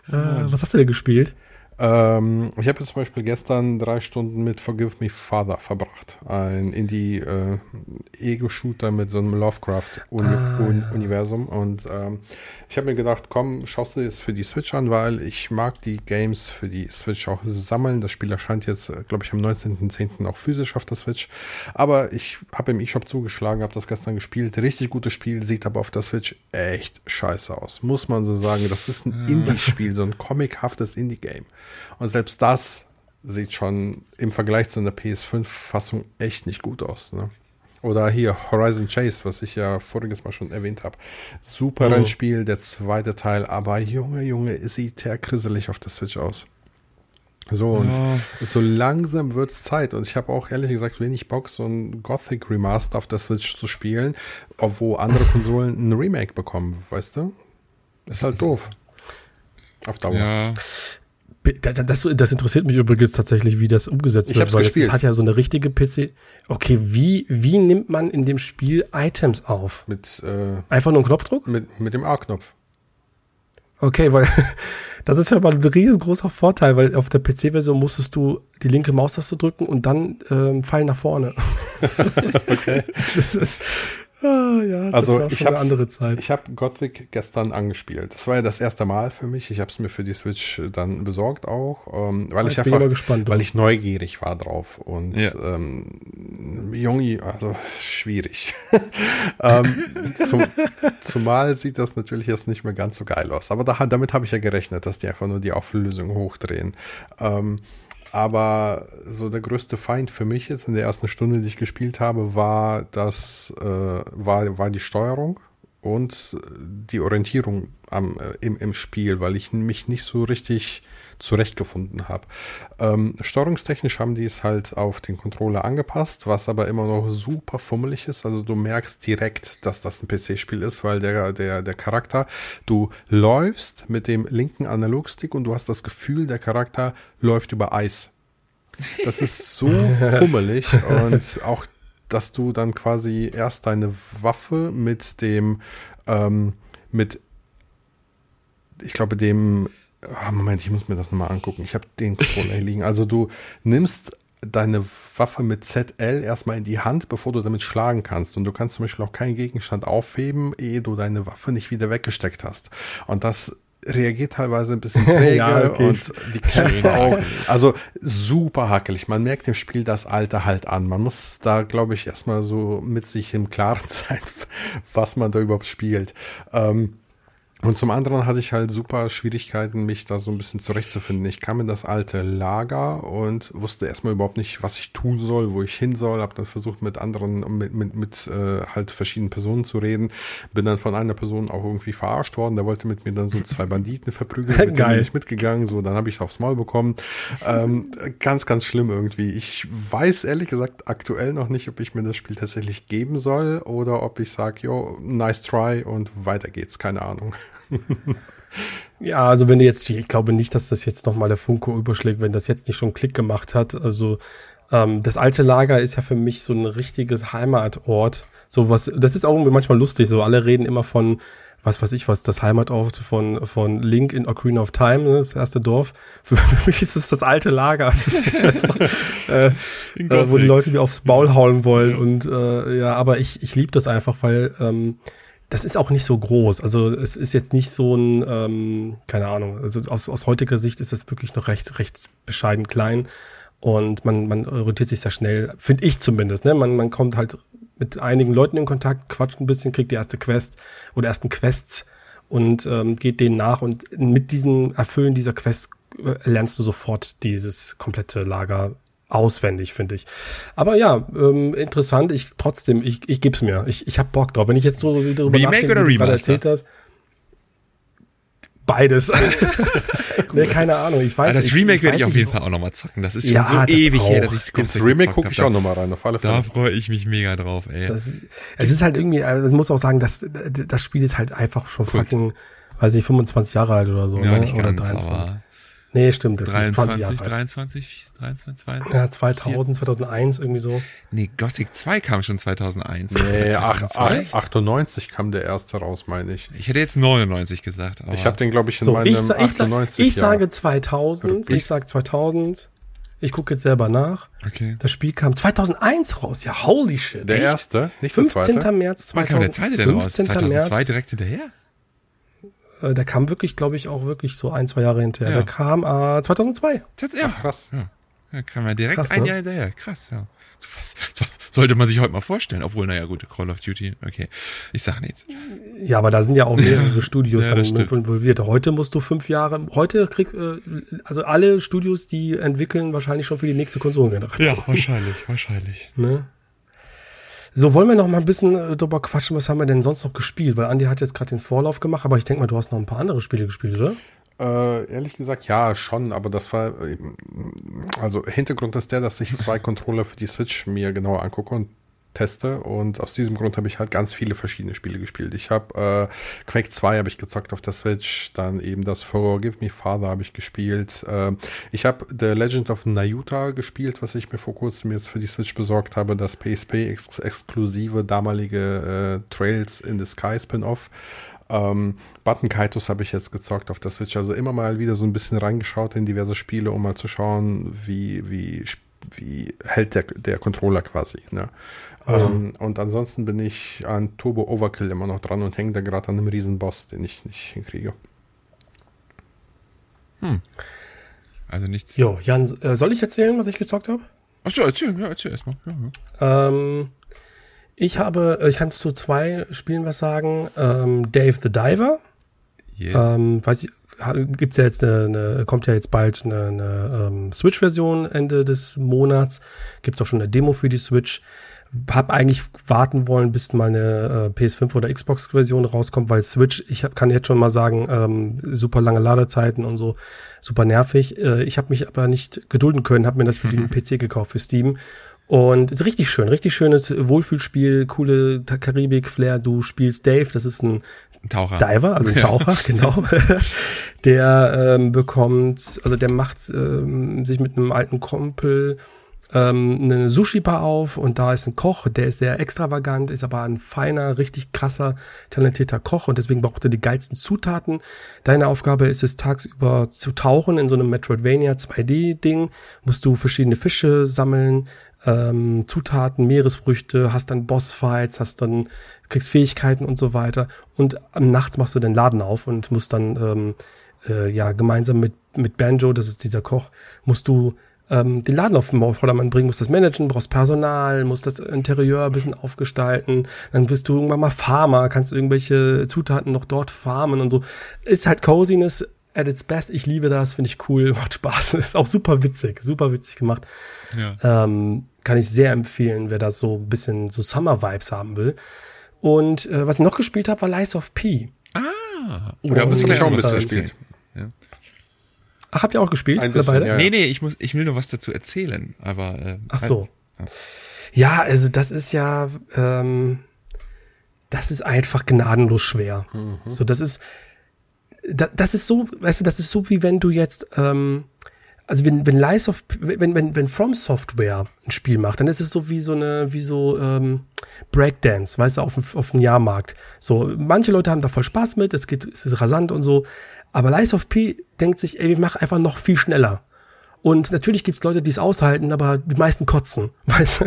äh, was hast du denn gespielt? Ähm, ich habe zum Beispiel gestern drei Stunden mit Forgive Me Father verbracht. Ein Indie-Ego-Shooter äh, mit so einem Lovecraft-Universum. Ah, ja. Und ähm, ich habe mir gedacht, komm, schaust du jetzt für die Switch an, weil ich mag die Games für die Switch auch sammeln. Das Spiel erscheint jetzt, äh, glaube ich, am 19.10. auch physisch auf der Switch. Aber ich habe im eShop zugeschlagen, habe das gestern gespielt. Richtig gutes Spiel, sieht aber auf der Switch echt scheiße aus. Muss man so sagen. Das ist ein Indie-Spiel, so ein comichaftes Indie-Game. Und selbst das sieht schon im Vergleich zu einer PS5-Fassung echt nicht gut aus. Ne? Oder hier Horizon Chase, was ich ja voriges Mal schon erwähnt habe. Super oh. Rennspiel, der zweite Teil, aber Junge, Junge, sieht der krisselig auf der Switch aus. So, und ja. so langsam wird es Zeit. Und ich habe auch ehrlich gesagt wenig Bock, so ein Gothic Remaster auf der Switch zu spielen, obwohl andere Konsolen ein Remake bekommen, weißt du? Ist halt doof. Auf Dauer. Ja. Das, das, interessiert mich übrigens tatsächlich, wie das umgesetzt ich wird, weil gespielt. es hat ja so eine richtige PC. Okay, wie, wie nimmt man in dem Spiel Items auf? Mit äh, einfach nur einen Knopfdruck? Mit, mit dem A-Knopf. Okay, weil das ist ja mal ein riesengroßer Vorteil, weil auf der PC-Version musstest du die linke Maustaste drücken und dann ähm, Pfeil nach vorne. okay. das ist, Ah, ja, das also war ich habe andere Zeit. Ich habe Gothic gestern angespielt. Das war ja das erste Mal für mich. Ich habe es mir für die Switch dann besorgt auch, ähm, weil ich einfach, gespannt, weil ich neugierig war drauf und ja. ähm, Jungi, also schwierig. ähm, zum, zumal sieht das natürlich jetzt nicht mehr ganz so geil aus. Aber da, damit habe ich ja gerechnet, dass die einfach nur die Auflösung hochdrehen. Ähm, aber so der größte Feind für mich jetzt in der ersten Stunde, die ich gespielt habe, war das, äh, war, war die Steuerung und die Orientierung am, äh, im, im Spiel, weil ich mich nicht so richtig zurechtgefunden habe. Ähm, steuerungstechnisch haben die es halt auf den Controller angepasst, was aber immer noch super fummelig ist. Also du merkst direkt, dass das ein PC-Spiel ist, weil der, der, der Charakter, du läufst mit dem linken Analogstick und du hast das Gefühl, der Charakter läuft über Eis. Das ist so fummelig und auch, dass du dann quasi erst deine Waffe mit dem, ähm, mit, ich glaube, dem Oh, Moment, ich muss mir das nochmal angucken. Ich habe den Controller hier liegen. Also du nimmst deine Waffe mit ZL erstmal in die Hand, bevor du damit schlagen kannst. Und du kannst zum Beispiel auch keinen Gegenstand aufheben, ehe du deine Waffe nicht wieder weggesteckt hast. Und das reagiert teilweise ein bisschen träge ja, okay. und die Kämpfe auch. Also super hackelig. Man merkt dem Spiel das Alter halt an. Man muss da, glaube ich, erstmal so mit sich im Klaren sein, was man da überhaupt spielt. Ähm, und zum anderen hatte ich halt super Schwierigkeiten, mich da so ein bisschen zurechtzufinden. Ich kam in das alte Lager und wusste erstmal überhaupt nicht, was ich tun soll, wo ich hin soll. Hab dann versucht, mit anderen, mit, mit, mit äh, halt verschiedenen Personen zu reden. Bin dann von einer Person auch irgendwie verarscht worden. Der wollte mit mir dann so zwei Banditen verprügeln. mit Geil. bin ich mitgegangen. So, dann habe ich aufs Maul bekommen. Ähm, ganz, ganz schlimm irgendwie. Ich weiß ehrlich gesagt aktuell noch nicht, ob ich mir das Spiel tatsächlich geben soll oder ob ich sage, jo, nice try und weiter geht's. Keine Ahnung. ja, also wenn du jetzt, ich glaube nicht, dass das jetzt nochmal der Funko überschlägt, wenn das jetzt nicht schon Klick gemacht hat. Also ähm, das alte Lager ist ja für mich so ein richtiges Heimatort. So was, das ist auch irgendwie manchmal lustig. So alle reden immer von, was weiß ich was, das Heimatort von, von Link in Ocarina of Time, ne, das erste Dorf. Für mich ist es das alte Lager. Das einfach, äh, äh, wo die Leute mir aufs Maul hauen wollen. Und äh, ja, aber ich, ich liebe das einfach, weil ähm, das ist auch nicht so groß. Also es ist jetzt nicht so ein, ähm, keine Ahnung, also aus, aus heutiger Sicht ist das wirklich noch recht, recht bescheiden klein. Und man, man orientiert sich sehr schnell, finde ich zumindest. Ne? Man, man kommt halt mit einigen Leuten in Kontakt, quatscht ein bisschen, kriegt die erste Quest oder ersten Quests und ähm, geht denen nach. Und mit diesem Erfüllen dieser Quests äh, lernst du sofort dieses komplette Lager auswendig, finde ich. Aber ja, ähm, interessant. Ich trotzdem, ich, ich gebe es mir. Ich, ich habe Bock drauf. Wenn ich jetzt so darüber Remake oder wie du erzählt hast, beides. nee, keine Ahnung. Ich weiß. Aber das Remake werde ich auf jeden Fall auch nochmal zocken. Das ist schon ja, so ewig auch. her, dass ich ins Remake gucke ich auch nochmal rein. Auf alle Fälle. Da freue ich mich mega drauf. Ey. Das, es ist halt irgendwie, also ich muss auch sagen, dass das Spiel ist halt einfach schon Gut. fucking, weiß ich, 25 Jahre alt oder so. Ja, ne? nicht oder ganz, 23. Nee, stimmt. Das 23, ist 20 23, 23, 22? Ja, 2000, 2001 irgendwie so. Nee, Gothic 2 kam schon 2001. Nee, 2002? 98 kam der erste raus, meine ich. Ich hätte jetzt 99 gesagt. ich habe den, glaube ich, in so, meinem ich, ich, 98 Ich sage 2000. Ich sage 2000. Ich gucke jetzt selber nach. Okay. Das Spiel kam 2001 raus. Ja, holy shit. Der erste, nicht 15. März 2000. Wann kam der zweite denn raus? 2002 März, direkt hinterher? Äh, der kam wirklich, glaube ich, auch wirklich so ein, zwei Jahre hinterher. Ja. Der kam äh, 2002. Das, ja, Ach, krass. Ja. ja, kam ja direkt krass, ein ne? Jahr hinterher. Krass, ja. So was, so, sollte man sich heute mal vorstellen. Obwohl, naja, gut, Call of Duty, okay. Ich sag nichts. Ja, aber da sind ja auch mehrere Studios ja, dann involviert. Heute musst du fünf Jahre, heute kriegst, äh, also alle Studios, die entwickeln wahrscheinlich schon für die nächste Konsolengeneration. Ja, wahrscheinlich, wahrscheinlich. Ne? So, wollen wir noch mal ein bisschen äh, drüber quatschen, was haben wir denn sonst noch gespielt? Weil Andi hat jetzt gerade den Vorlauf gemacht, aber ich denke mal, du hast noch ein paar andere Spiele gespielt, oder? Äh, ehrlich gesagt, ja, schon, aber das war, also Hintergrund ist der, dass ich zwei Controller für die Switch mir genauer angucke und teste und aus diesem Grund habe ich halt ganz viele verschiedene Spiele gespielt. Ich habe äh, Quake 2 habe ich gezockt auf der Switch, dann eben das Forgive Me Father habe ich gespielt. Äh, ich habe The Legend of Nayuta gespielt, was ich mir vor kurzem jetzt für die Switch besorgt habe, das PSP-exklusive damalige äh, Trails in the Sky Spin-Off. Ähm, Button Kaitos habe ich jetzt gezockt auf der Switch, also immer mal wieder so ein bisschen reingeschaut in diverse Spiele, um mal zu schauen, wie, wie, wie hält der, der Controller quasi. Ne? Also. Ähm, und ansonsten bin ich an Turbo Overkill immer noch dran und hänge da gerade an einem riesen Boss, den ich nicht hinkriege. Hm. Also nichts. Jo, Jan, äh, soll ich erzählen, was ich gezockt habe? Achso, erzähl, ja, erzähl erstmal. Ja, ja. Ähm, ich habe, äh, ich kann zu zwei Spielen was sagen. Ähm, Dave the Diver. Yes. Ähm, weiß ich, gibt's ja jetzt eine, eine kommt ja jetzt bald eine, eine ähm, Switch-Version Ende des Monats. Gibt's auch schon eine Demo für die Switch. Hab eigentlich warten wollen, bis mal eine äh, PS5 oder Xbox-Version rauskommt, weil Switch, ich hab, kann jetzt schon mal sagen, ähm, super lange Ladezeiten und so, super nervig. Äh, ich habe mich aber nicht gedulden können, habe mir das für den PC gekauft für Steam und ist richtig schön, richtig schönes Wohlfühlspiel, coole Karibik-Flair. Du spielst Dave, das ist ein Taucher. Diver, also ein Taucher, genau. der ähm, bekommt, also der macht ähm, sich mit einem alten Kumpel ähm, eine Sushi-Bar auf und da ist ein Koch, der ist sehr extravagant, ist aber ein feiner, richtig krasser, talentierter Koch und deswegen braucht er die geilsten Zutaten. Deine Aufgabe ist es, tagsüber zu tauchen in so einem Metroidvania 2D-Ding, musst du verschiedene Fische sammeln, ähm, Zutaten, Meeresfrüchte, hast dann Bossfights, hast dann, kriegst Fähigkeiten und so weiter. Und nachts machst du den Laden auf und musst dann ähm, äh, ja gemeinsam mit, mit Banjo, das ist dieser Koch, musst du ähm, den Laden auf den Vordermann bringen, musst das managen, brauchst Personal, musst das Interieur ein bisschen aufgestalten, dann wirst du irgendwann mal Farmer, kannst irgendwelche Zutaten noch dort farmen und so. Ist halt Coziness at its best. Ich liebe das, finde ich cool, macht Spaß. Ist auch super witzig, super witzig gemacht. Ja. Ähm, kann ich sehr empfehlen, wer da so ein bisschen so Summer-Vibes haben will. Und äh, was ich noch gespielt habe, war Lies of P. Ah, oh, da muss ich auch ein bisschen erzählen. Ach, habt ihr auch gespielt? Ein bisschen, beide? Ja. Nee, nee, ich muss, ich will nur was dazu erzählen, aber. Äh, Ach so. Ja. ja, also das ist ja, ähm, das ist einfach gnadenlos schwer. Mhm. So, das ist, das, das ist so, weißt du, das ist so wie wenn du jetzt, ähm, also wenn, wenn Lies of, wenn, wenn, wenn From Software ein Spiel macht, dann ist es so wie so eine, wie so ähm, Breakdance, weißt du, auf dem, auf dem Jahrmarkt. So, manche Leute haben da voll Spaß mit, es geht, es ist rasant und so. Aber Lies of P denkt sich, ey, wir machen einfach noch viel schneller. Und natürlich gibt's Leute, die es aushalten, aber die meisten kotzen. Weißt du,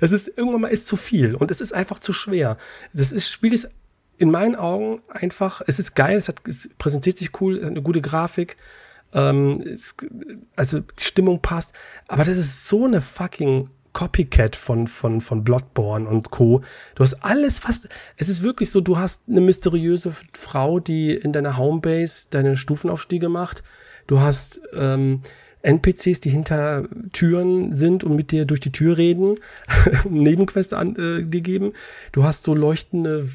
es ist irgendwann mal ist zu viel und es ist einfach zu schwer. Das ist, Spiel ist in meinen Augen einfach, es ist geil, es, hat, es präsentiert sich cool, eine gute Grafik, ähm, es, also die Stimmung passt, aber das ist so eine fucking Copycat von, von, von Bloodborne und Co. Du hast alles fast, es ist wirklich so, du hast eine mysteriöse Frau, die in deiner Homebase deine Stufenaufstiege macht. Du hast ähm, NPCs, die hinter Türen sind und mit dir durch die Tür reden, Nebenquests an äh, dir geben. Du hast so leuchtende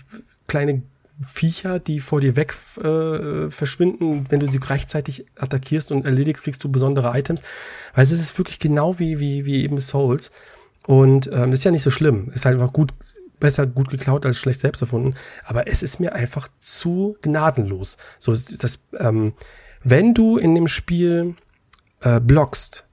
kleine Viecher, die vor dir weg äh, verschwinden. Wenn du sie rechtzeitig attackierst und erledigst, kriegst du besondere Items. Weil es ist wirklich genau wie, wie, wie eben Souls. Und ähm, ist ja nicht so schlimm. Ist halt einfach gut, besser gut geklaut als schlecht selbst erfunden. Aber es ist mir einfach zu gnadenlos. So ist das, ähm, wenn du in dem Spiel äh, blockst,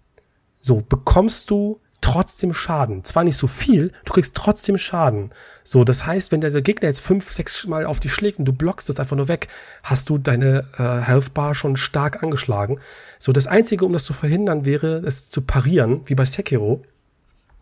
so bekommst du trotzdem Schaden. Zwar nicht so viel, du kriegst trotzdem Schaden. So, das heißt, wenn der Gegner jetzt fünf, sechs Mal auf dich schlägt und du blockst das einfach nur weg, hast du deine äh, Health Bar schon stark angeschlagen. So, das Einzige, um das zu verhindern, wäre, es zu parieren, wie bei Sekiro.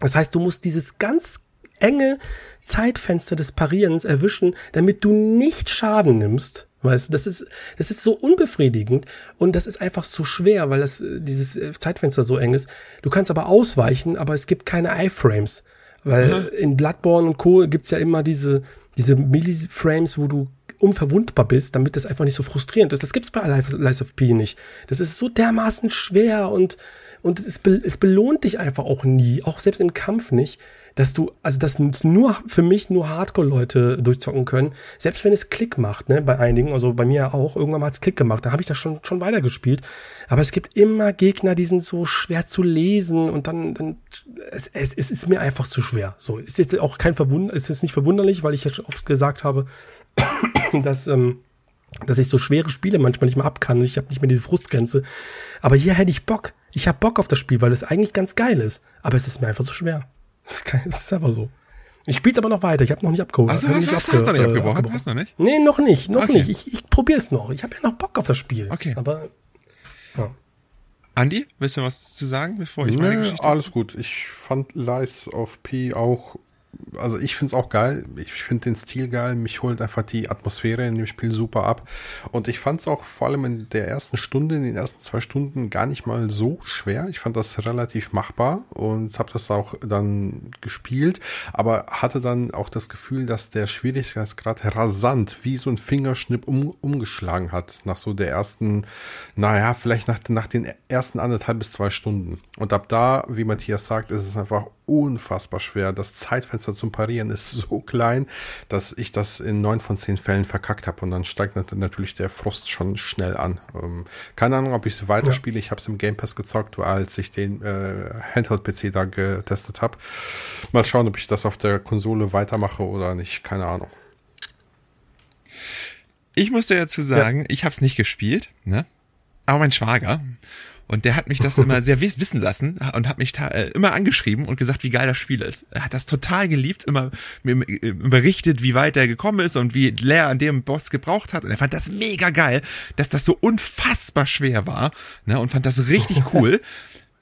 Das heißt, du musst dieses ganz enge Zeitfenster des Parierens erwischen, damit du nicht Schaden nimmst. Weißt du, das ist, das ist so unbefriedigend und das ist einfach so schwer, weil das, äh, dieses äh, Zeitfenster so eng ist. Du kannst aber ausweichen, aber es gibt keine Iframes. Weil mhm. in Bloodborne und Co. gibt's ja immer diese, diese Milliframes, wo du unverwundbar bist, damit das einfach nicht so frustrierend ist. Das gibt's bei Lies of P nicht. Das ist so dermaßen schwer und, und es, be es belohnt dich einfach auch nie, auch selbst im Kampf nicht. Dass du, also dass nur für mich nur Hardcore-Leute durchzocken können, selbst wenn es Klick macht, ne, bei einigen, also bei mir auch, irgendwann hat es Klick gemacht, da habe ich das schon, schon weitergespielt. Aber es gibt immer Gegner, die sind so schwer zu lesen und dann, dann es, es, es ist mir einfach zu schwer. So, ist jetzt auch kein Verwunder, ist jetzt nicht verwunderlich, weil ich schon oft gesagt habe, dass, ähm, dass ich so schwere Spiele manchmal nicht mehr ab kann und ich habe nicht mehr diese Frustgrenze. Aber hier hätte ich Bock. Ich habe Bock auf das Spiel, weil es eigentlich ganz geil ist. Aber es ist mir einfach so schwer. Das ist, einfach so. Ich spiele es aber noch weiter. Ich habe noch nicht abgeholt. Also hast, hast, hast du noch nicht abgebrochen? Äh, abgebrochen. Hast du noch nicht? Nee, noch nicht. Noch okay. nicht. Ich, ich probiere es noch. Ich habe ja noch Bock auf das Spiel. Okay. Aber ja. Andi, willst du was zu sagen, bevor ich nee, meine Geschichte Alles gut. Ich fand Lies of P auch also ich finde es auch geil. Ich finde den Stil geil. Mich holt einfach die Atmosphäre in dem Spiel super ab. Und ich fand es auch vor allem in der ersten Stunde, in den ersten zwei Stunden gar nicht mal so schwer. Ich fand das relativ machbar und habe das auch dann gespielt. Aber hatte dann auch das Gefühl, dass der Schwierigkeitsgrad rasant wie so ein Fingerschnipp um, umgeschlagen hat. Nach so der ersten, naja, vielleicht nach, nach den ersten anderthalb bis zwei Stunden. Und ab da, wie Matthias sagt, ist es einfach unfassbar schwer. Das Zeitfenster zum Parieren ist so klein, dass ich das in neun von zehn Fällen verkackt habe und dann steigt natürlich der Frust schon schnell an. Ähm, keine Ahnung, ob ich es weiterspiele. Ja. Ich habe es im Game Pass gezockt, als ich den äh, Handheld-PC da getestet habe. Mal schauen, ob ich das auf der Konsole weitermache oder nicht. Keine Ahnung. Ich musste dazu sagen, ja. ich habe es nicht gespielt, ne? Aber mein Schwager, und der hat mich das immer sehr wissen lassen und hat mich äh, immer angeschrieben und gesagt, wie geil das Spiel ist. Er hat das total geliebt, immer mir berichtet, wie weit er gekommen ist und wie leer an dem Boss gebraucht hat. Und er fand das mega geil, dass das so unfassbar schwer war ne, und fand das richtig cool.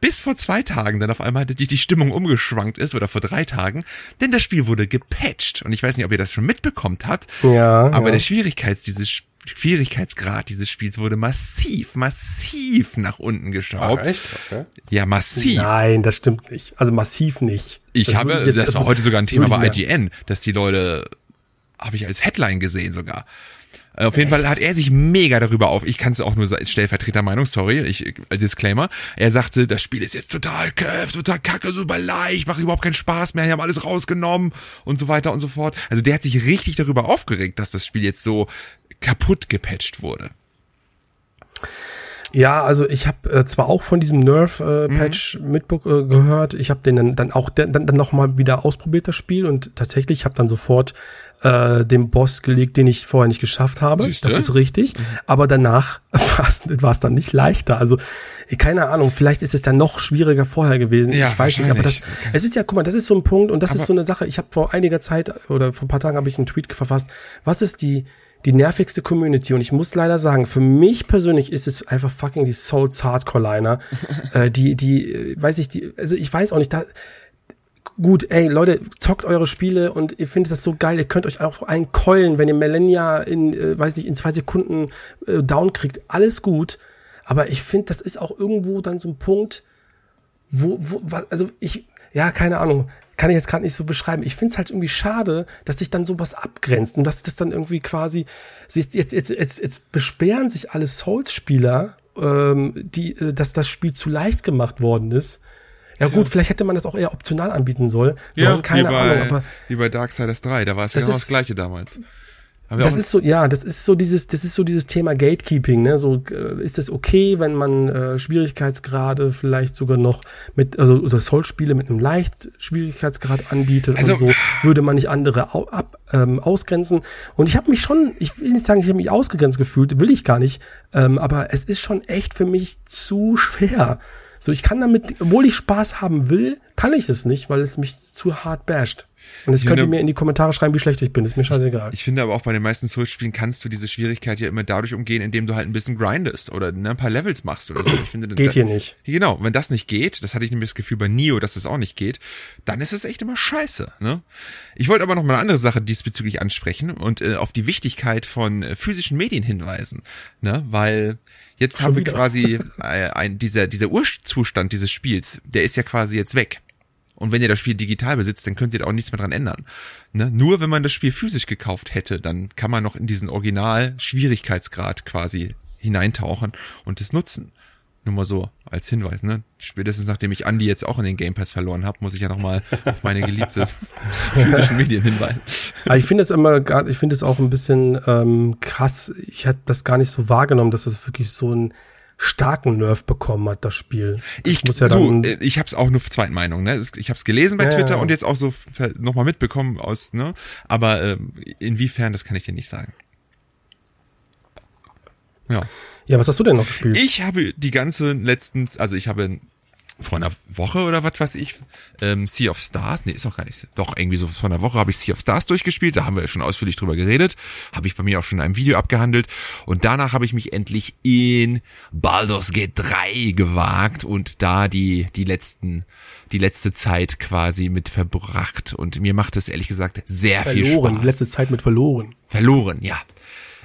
bis vor zwei Tagen dann auf einmal die, die Stimmung umgeschwankt ist oder vor drei Tagen, denn das Spiel wurde gepatcht und ich weiß nicht, ob ihr das schon mitbekommt habt, ja, aber ja. der Schwierigkeits dieses Schwierigkeitsgrad dieses Spiels wurde massiv, massiv nach unten geschraubt. Echt? Okay. Ja, massiv. Nein, das stimmt nicht. Also massiv nicht. Ich das habe, jetzt, das war heute sogar ein Thema bei IGN, dass die Leute, habe ich als Headline gesehen sogar. Äh, auf jeden? Fall hat er sich mega darüber auf. Ich kann es auch nur als Stellvertretermeinung, sorry, ich als Disclaimer. Er sagte, das Spiel ist jetzt total käf, total kacke, super leicht, macht überhaupt keinen Spaß mehr, die haben alles rausgenommen und so weiter und so fort. Also der hat sich richtig darüber aufgeregt, dass das Spiel jetzt so kaputt gepatcht wurde. Ja, also ich habe äh, zwar auch von diesem Nerf-Patch äh, mhm. mitgehört, äh, ich habe den dann, dann auch dann, dann nochmal wieder ausprobiert, das Spiel, und tatsächlich habe dann sofort äh, den Boss gelegt, den ich vorher nicht geschafft habe. Siehste? Das ist richtig. Mhm. Aber danach war es dann nicht leichter. Also keine Ahnung, vielleicht ist es dann noch schwieriger vorher gewesen. Ja, ich weiß nicht, aber das, es ist ja, guck mal, das ist so ein Punkt und das aber ist so eine Sache. Ich habe vor einiger Zeit oder vor ein paar Tagen habe ich einen Tweet verfasst. Was ist die die nervigste Community. Und ich muss leider sagen, für mich persönlich ist es einfach fucking die Souls Hardcore Liner. äh, die, die, äh, weiß ich, die, also ich weiß auch nicht, da, gut, ey, Leute, zockt eure Spiele und ihr findet das so geil. Ihr könnt euch auch einen keulen, wenn ihr Millennia in, äh, weiß nicht, in zwei Sekunden äh, down kriegt. Alles gut. Aber ich finde, das ist auch irgendwo dann so ein Punkt, wo, wo, also ich, ja, keine Ahnung kann ich jetzt gerade nicht so beschreiben. Ich finde es halt irgendwie schade, dass sich dann sowas abgrenzt und dass das dann irgendwie quasi jetzt jetzt jetzt jetzt, jetzt besperren sich alle Souls-Spieler, ähm, die, äh, dass das Spiel zu leicht gemacht worden ist. Ja gut, vielleicht hätte man das auch eher optional anbieten sollen. Ja, keine wie bei, Ahnung, aber wie bei Darksiders 3, da war es ja genau das gleiche damals das ist so, ja, das ist so dieses, das ist so dieses Thema Gatekeeping, ne? So äh, ist es okay, wenn man äh, Schwierigkeitsgrade vielleicht sogar noch mit, also, also Soul-Spiele mit einem leicht Schwierigkeitsgrad anbietet also, und so, würde man nicht andere au, ab, ähm, ausgrenzen. Und ich habe mich schon, ich will nicht sagen, ich habe mich ausgegrenzt gefühlt, will ich gar nicht, ähm, aber es ist schon echt für mich zu schwer. So, ich kann damit, obwohl ich Spaß haben will, kann ich es nicht, weil es mich zu hart basht. Und jetzt könnt ihr mir in die Kommentare schreiben, wie schlecht ich bin. Ist mir scheißegal. Ich finde aber auch bei den meisten Souls-Spielen kannst du diese Schwierigkeit ja immer dadurch umgehen, indem du halt ein bisschen grindest oder ne, ein paar Levels machst oder so. Ich finde, geht da, hier nicht. Genau, wenn das nicht geht, das hatte ich nämlich das Gefühl bei Nio, dass das auch nicht geht, dann ist es echt immer scheiße. Ne? Ich wollte aber noch mal eine andere Sache diesbezüglich ansprechen und äh, auf die Wichtigkeit von äh, physischen Medien hinweisen. Ne? Weil jetzt Schon haben wir wieder. quasi äh, ein, dieser, dieser Urzustand dieses Spiels, der ist ja quasi jetzt weg. Und wenn ihr das Spiel digital besitzt, dann könnt ihr da auch nichts mehr dran ändern. Ne? Nur wenn man das Spiel physisch gekauft hätte, dann kann man noch in diesen Original-Schwierigkeitsgrad quasi hineintauchen und es nutzen. Nur mal so als Hinweis, ne? Spätestens nachdem ich Andy jetzt auch in den Game Pass verloren habe, muss ich ja nochmal auf meine geliebte physischen Medien hinweisen. Aber ich finde es immer, ich finde es auch ein bisschen ähm, krass. Ich hätte das gar nicht so wahrgenommen, dass es wirklich so ein starken Nerv bekommen hat, das Spiel. Das ich muss ja dann, du, ich habe es auch nur zweiten Meinung, ne? Ich habe es gelesen bei ja, Twitter ja. und jetzt auch so nochmal mitbekommen aus, ne? Aber äh, inwiefern, das kann ich dir nicht sagen. Ja. Ja, was hast du denn noch gespielt? Ich habe die ganze letzten, also ich habe vor einer Woche oder was weiß ich, ähm, Sea of Stars, nee, ist auch gar nicht, doch irgendwie so vor einer Woche habe ich Sea of Stars durchgespielt, da haben wir schon ausführlich drüber geredet, habe ich bei mir auch schon in einem Video abgehandelt und danach habe ich mich endlich in Baldur's Gate 3 gewagt und da die, die letzten, die letzte Zeit quasi mit verbracht und mir macht es ehrlich gesagt sehr verloren, viel Spaß. Verloren, letzte Zeit mit verloren. Verloren, ja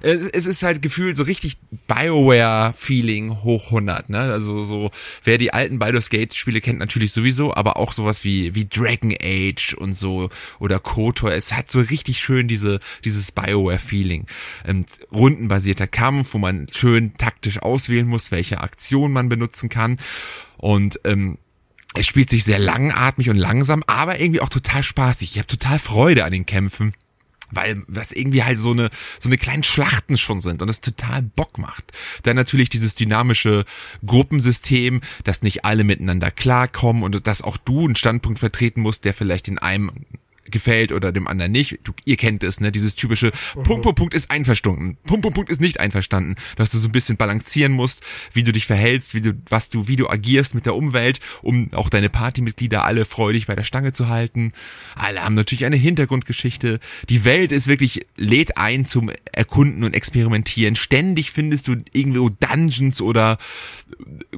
es ist halt gefühlt so richtig Bioware-Feeling hoch 100, ne? Also so, wer die alten Baldur's Gate-Spiele kennt natürlich sowieso, aber auch sowas wie, wie Dragon Age und so oder KOTOR. Es hat so richtig schön diese, dieses Bioware-Feeling. Ähm, rundenbasierter Kampf, wo man schön taktisch auswählen muss, welche Aktion man benutzen kann. Und ähm, es spielt sich sehr langatmig und langsam, aber irgendwie auch total spaßig. Ich habe total Freude an den Kämpfen weil das irgendwie halt so eine so eine kleinen Schlachten schon sind und es total Bock macht. Dann natürlich dieses dynamische Gruppensystem, dass nicht alle miteinander klarkommen und dass auch du einen Standpunkt vertreten musst, der vielleicht in einem gefällt oder dem anderen nicht. Du, ihr kennt es, ne? Dieses typische mhm. Punkt, Punkt, Punkt ist einverstanden. Punkt, Punkt, Punkt ist nicht einverstanden. Dass du so ein bisschen balancieren musst, wie du dich verhältst, wie du, was du, wie du agierst mit der Umwelt, um auch deine Partymitglieder alle freudig bei der Stange zu halten. Alle haben natürlich eine Hintergrundgeschichte. Die Welt ist wirklich, lädt ein zum Erkunden und Experimentieren. Ständig findest du irgendwo Dungeons oder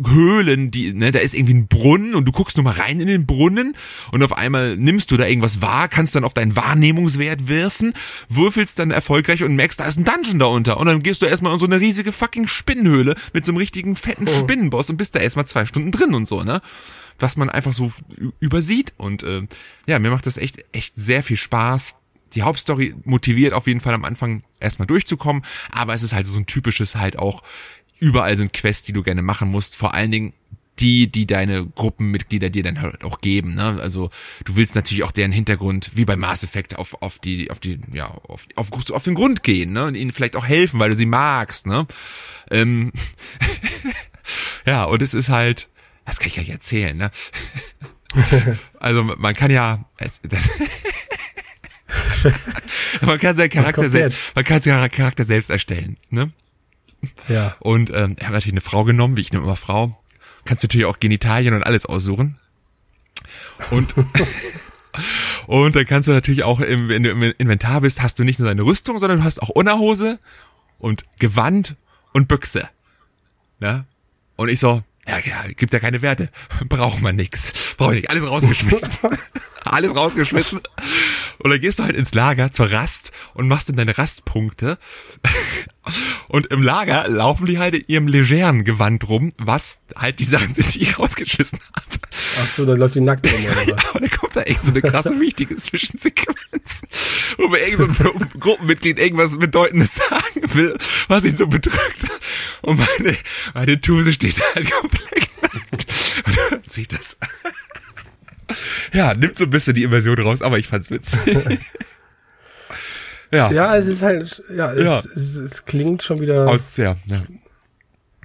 Höhlen, die, ne, da ist irgendwie ein Brunnen und du guckst nur mal rein in den Brunnen und auf einmal nimmst du da irgendwas wahr, kannst dann auf deinen Wahrnehmungswert werfen, würfelst dann erfolgreich und merkst, da ist ein Dungeon da unter. Und dann gehst du erstmal in so eine riesige fucking Spinnenhöhle mit so einem richtigen fetten oh. Spinnenboss und bist da erstmal zwei Stunden drin und so, ne? Was man einfach so übersieht. Und äh, ja, mir macht das echt, echt sehr viel Spaß. Die Hauptstory motiviert auf jeden Fall am Anfang erstmal durchzukommen, aber es ist halt so ein typisches halt auch, überall sind Quests, die du gerne machen musst. Vor allen Dingen die, die deine Gruppenmitglieder dir dann halt auch geben. Ne? Also du willst natürlich auch deren Hintergrund, wie bei Mass Effect, auf, auf die, auf die, ja, auf, auf, auf den Grund gehen, ne? Und ihnen vielleicht auch helfen, weil du sie magst, ne? Ähm ja, und es ist halt, das kann ich gar nicht erzählen, ne? also man kann ja, das, man kann seinen Charakter selbst, man kann seinen Charakter selbst erstellen, ne? Ja. Und ähm, er hat natürlich eine Frau genommen, wie ich nehme immer Frau, kannst natürlich auch Genitalien und alles aussuchen. Und, und dann kannst du natürlich auch, im, wenn du im Inventar bist, hast du nicht nur deine Rüstung, sondern du hast auch Unterhose und Gewand und Büchse. Ja? Und ich so, ja, ja, gibt ja keine Werte. Braucht man nix. Braucht nicht. Alles rausgeschmissen. Alles rausgeschmissen. Und dann gehst du halt ins Lager zur Rast und machst dann deine Rastpunkte. Und im Lager laufen die halt in ihrem legeren Gewand rum, was halt die Sachen sind, die ich rausgeschmissen habe. Ach so, dann läuft die nackt rum, oder? ja, und dann kommt da echt so eine krasse, wichtige Zwischensequenz, wo mir irgend so ein Gruppenmitglied irgendwas Bedeutendes sagen will, was ihn so bedrückt. Und meine, meine Tuse steht halt komplett nackt. Und dann sieht das. ja, nimmt so ein bisschen die Immersion raus, aber ich fand's witzig. Ja. Ja, es ist halt, ja, es, ja. es, es klingt schon wieder. Aus, ja, ja.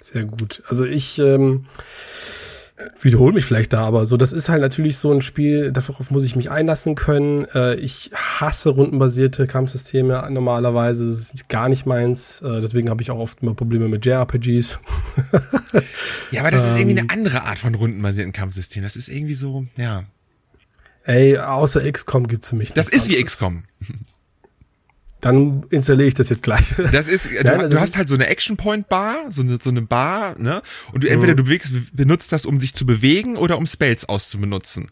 Sehr gut. Also ich ähm, wiederhole mich vielleicht da, aber so, das ist halt natürlich so ein Spiel, darauf muss ich mich einlassen können. Äh, ich hasse rundenbasierte Kampfsysteme normalerweise. Das ist gar nicht meins. Äh, deswegen habe ich auch oft immer Probleme mit JRPGs. ja, aber das ist irgendwie eine ähm. andere Art von rundenbasierten Kampfsystem. Das ist irgendwie so, ja. Ey, außer XCOM gibt's für mich. Das ist wie XCOM. Dann installiere ich das jetzt gleich. Das ist, du, Nein, das du hast halt so eine Action Point Bar, so eine, so eine Bar, ne? Und du entweder mhm. du bewegst, benutzt das, um sich zu bewegen oder um Spells auszubenutzen.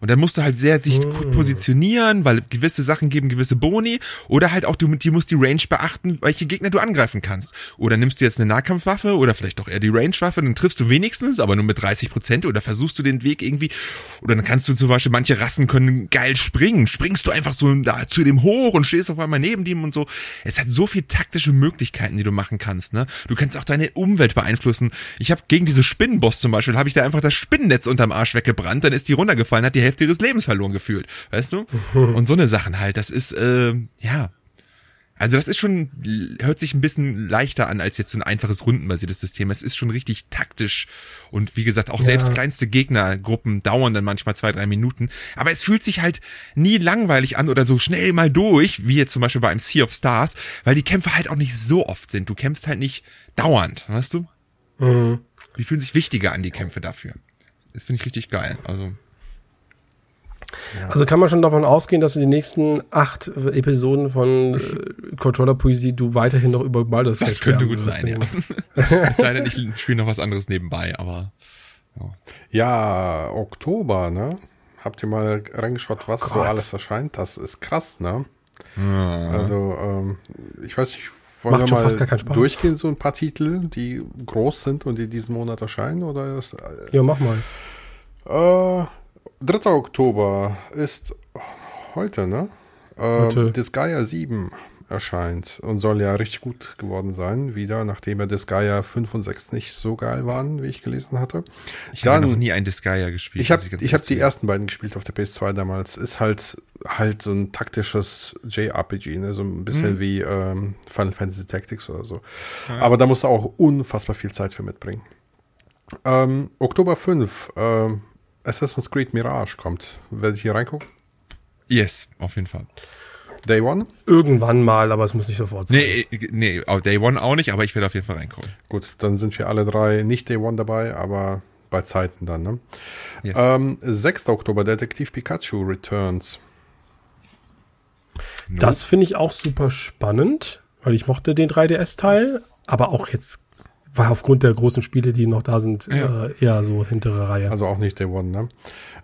Und dann musst du halt sehr sich gut positionieren, weil gewisse Sachen geben gewisse Boni. Oder halt auch, du, du musst die Range beachten, welche Gegner du angreifen kannst. Oder nimmst du jetzt eine Nahkampfwaffe oder vielleicht doch eher die Range-Waffe, dann triffst du wenigstens, aber nur mit 30 Prozent. Oder versuchst du den Weg irgendwie. Oder dann kannst du zum Beispiel, manche Rassen können geil springen. Springst du einfach so da zu dem hoch und stehst auf einmal neben dem und so. Es hat so viel taktische Möglichkeiten, die du machen kannst. Ne? Du kannst auch deine Umwelt beeinflussen. Ich habe gegen diese Spinnenboss zum Beispiel, habe ich da einfach das Spinnennetz unterm Arsch weggebrannt, dann ist die runtergefallen, hat die Hälfte ihres Lebens verloren gefühlt, weißt du? Und so eine Sachen halt, das ist, äh, ja, also das ist schon, hört sich ein bisschen leichter an als jetzt so ein einfaches rundenbasiertes System. Es ist schon richtig taktisch und wie gesagt, auch selbst Ja. kleinste Gegnergruppen dauern dann manchmal zwei, drei Minuten. Aber es fühlt sich halt nie langweilig an oder so schnell mal durch, wie jetzt zum Beispiel bei einem Sea of Stars, weil die Kämpfe halt auch nicht so oft sind. Du kämpfst halt nicht dauernd, weißt du? Mhm. Die fühlen sich wichtiger an, die Kämpfe dafür. Das finde ich richtig geil. Also, Also kann man schon davon ausgehen, dass du die nächsten acht äh, Episoden von äh, Controller Poesie du weiterhin noch über Baldur's das Gate könnte schwärmen gut sein, ja. es sei denn, ich spiele noch was anderes nebenbei, aber Ja, Oktober, ne? Habt ihr mal reingeschaut, was so Gott. alles erscheint? Das ist krass, ne? ja. Also, ähm, ich weiß nicht, wollen Macht wir schon mal fast gar keinen Spaß. durchgehen, so ein paar Titel, die groß sind und die diesen Monat erscheinen? Oder ist, Ja, mach mal. äh, 3. Oktober ist heute, ne? Äh, Heute. Disgaea 7 erscheint und soll ja richtig gut geworden sein, wieder, nachdem ja Disgaea 5 und 6 nicht so geil waren, wie ich gelesen hatte. ich habe noch nie einen Disgaea gespielt. Ich habe hab die ersten beiden gespielt auf der PS2 damals. Ist halt halt so ein taktisches JRPG, ne? so ein bisschen Mhm. wie ähm, Final Fantasy Tactics oder so. Aber da musst du auch unfassbar viel Zeit für mitbringen. Ähm, Oktober 5, ähm, Assassin's Creed Mirage kommt. Werde ich hier reingucken? Yes, auf jeden Fall. Day One? Irgendwann mal, aber es muss nicht sofort sein. Nee, äh, nee, auf Day One auch nicht, aber ich werde auf jeden Fall reinkommen. Gut, dann sind wir alle drei nicht Day One dabei, aber bei Zeiten dann. Ne? Yes. Ähm, 6. Oktober, Detektiv Pikachu Returns. No. Das finde ich auch super spannend, weil ich mochte den 3DS-Teil, aber auch jetzt war aufgrund der großen Spiele, die noch da sind, Ja. äh, eher so hintere Reihe. Also auch nicht Day One, ne?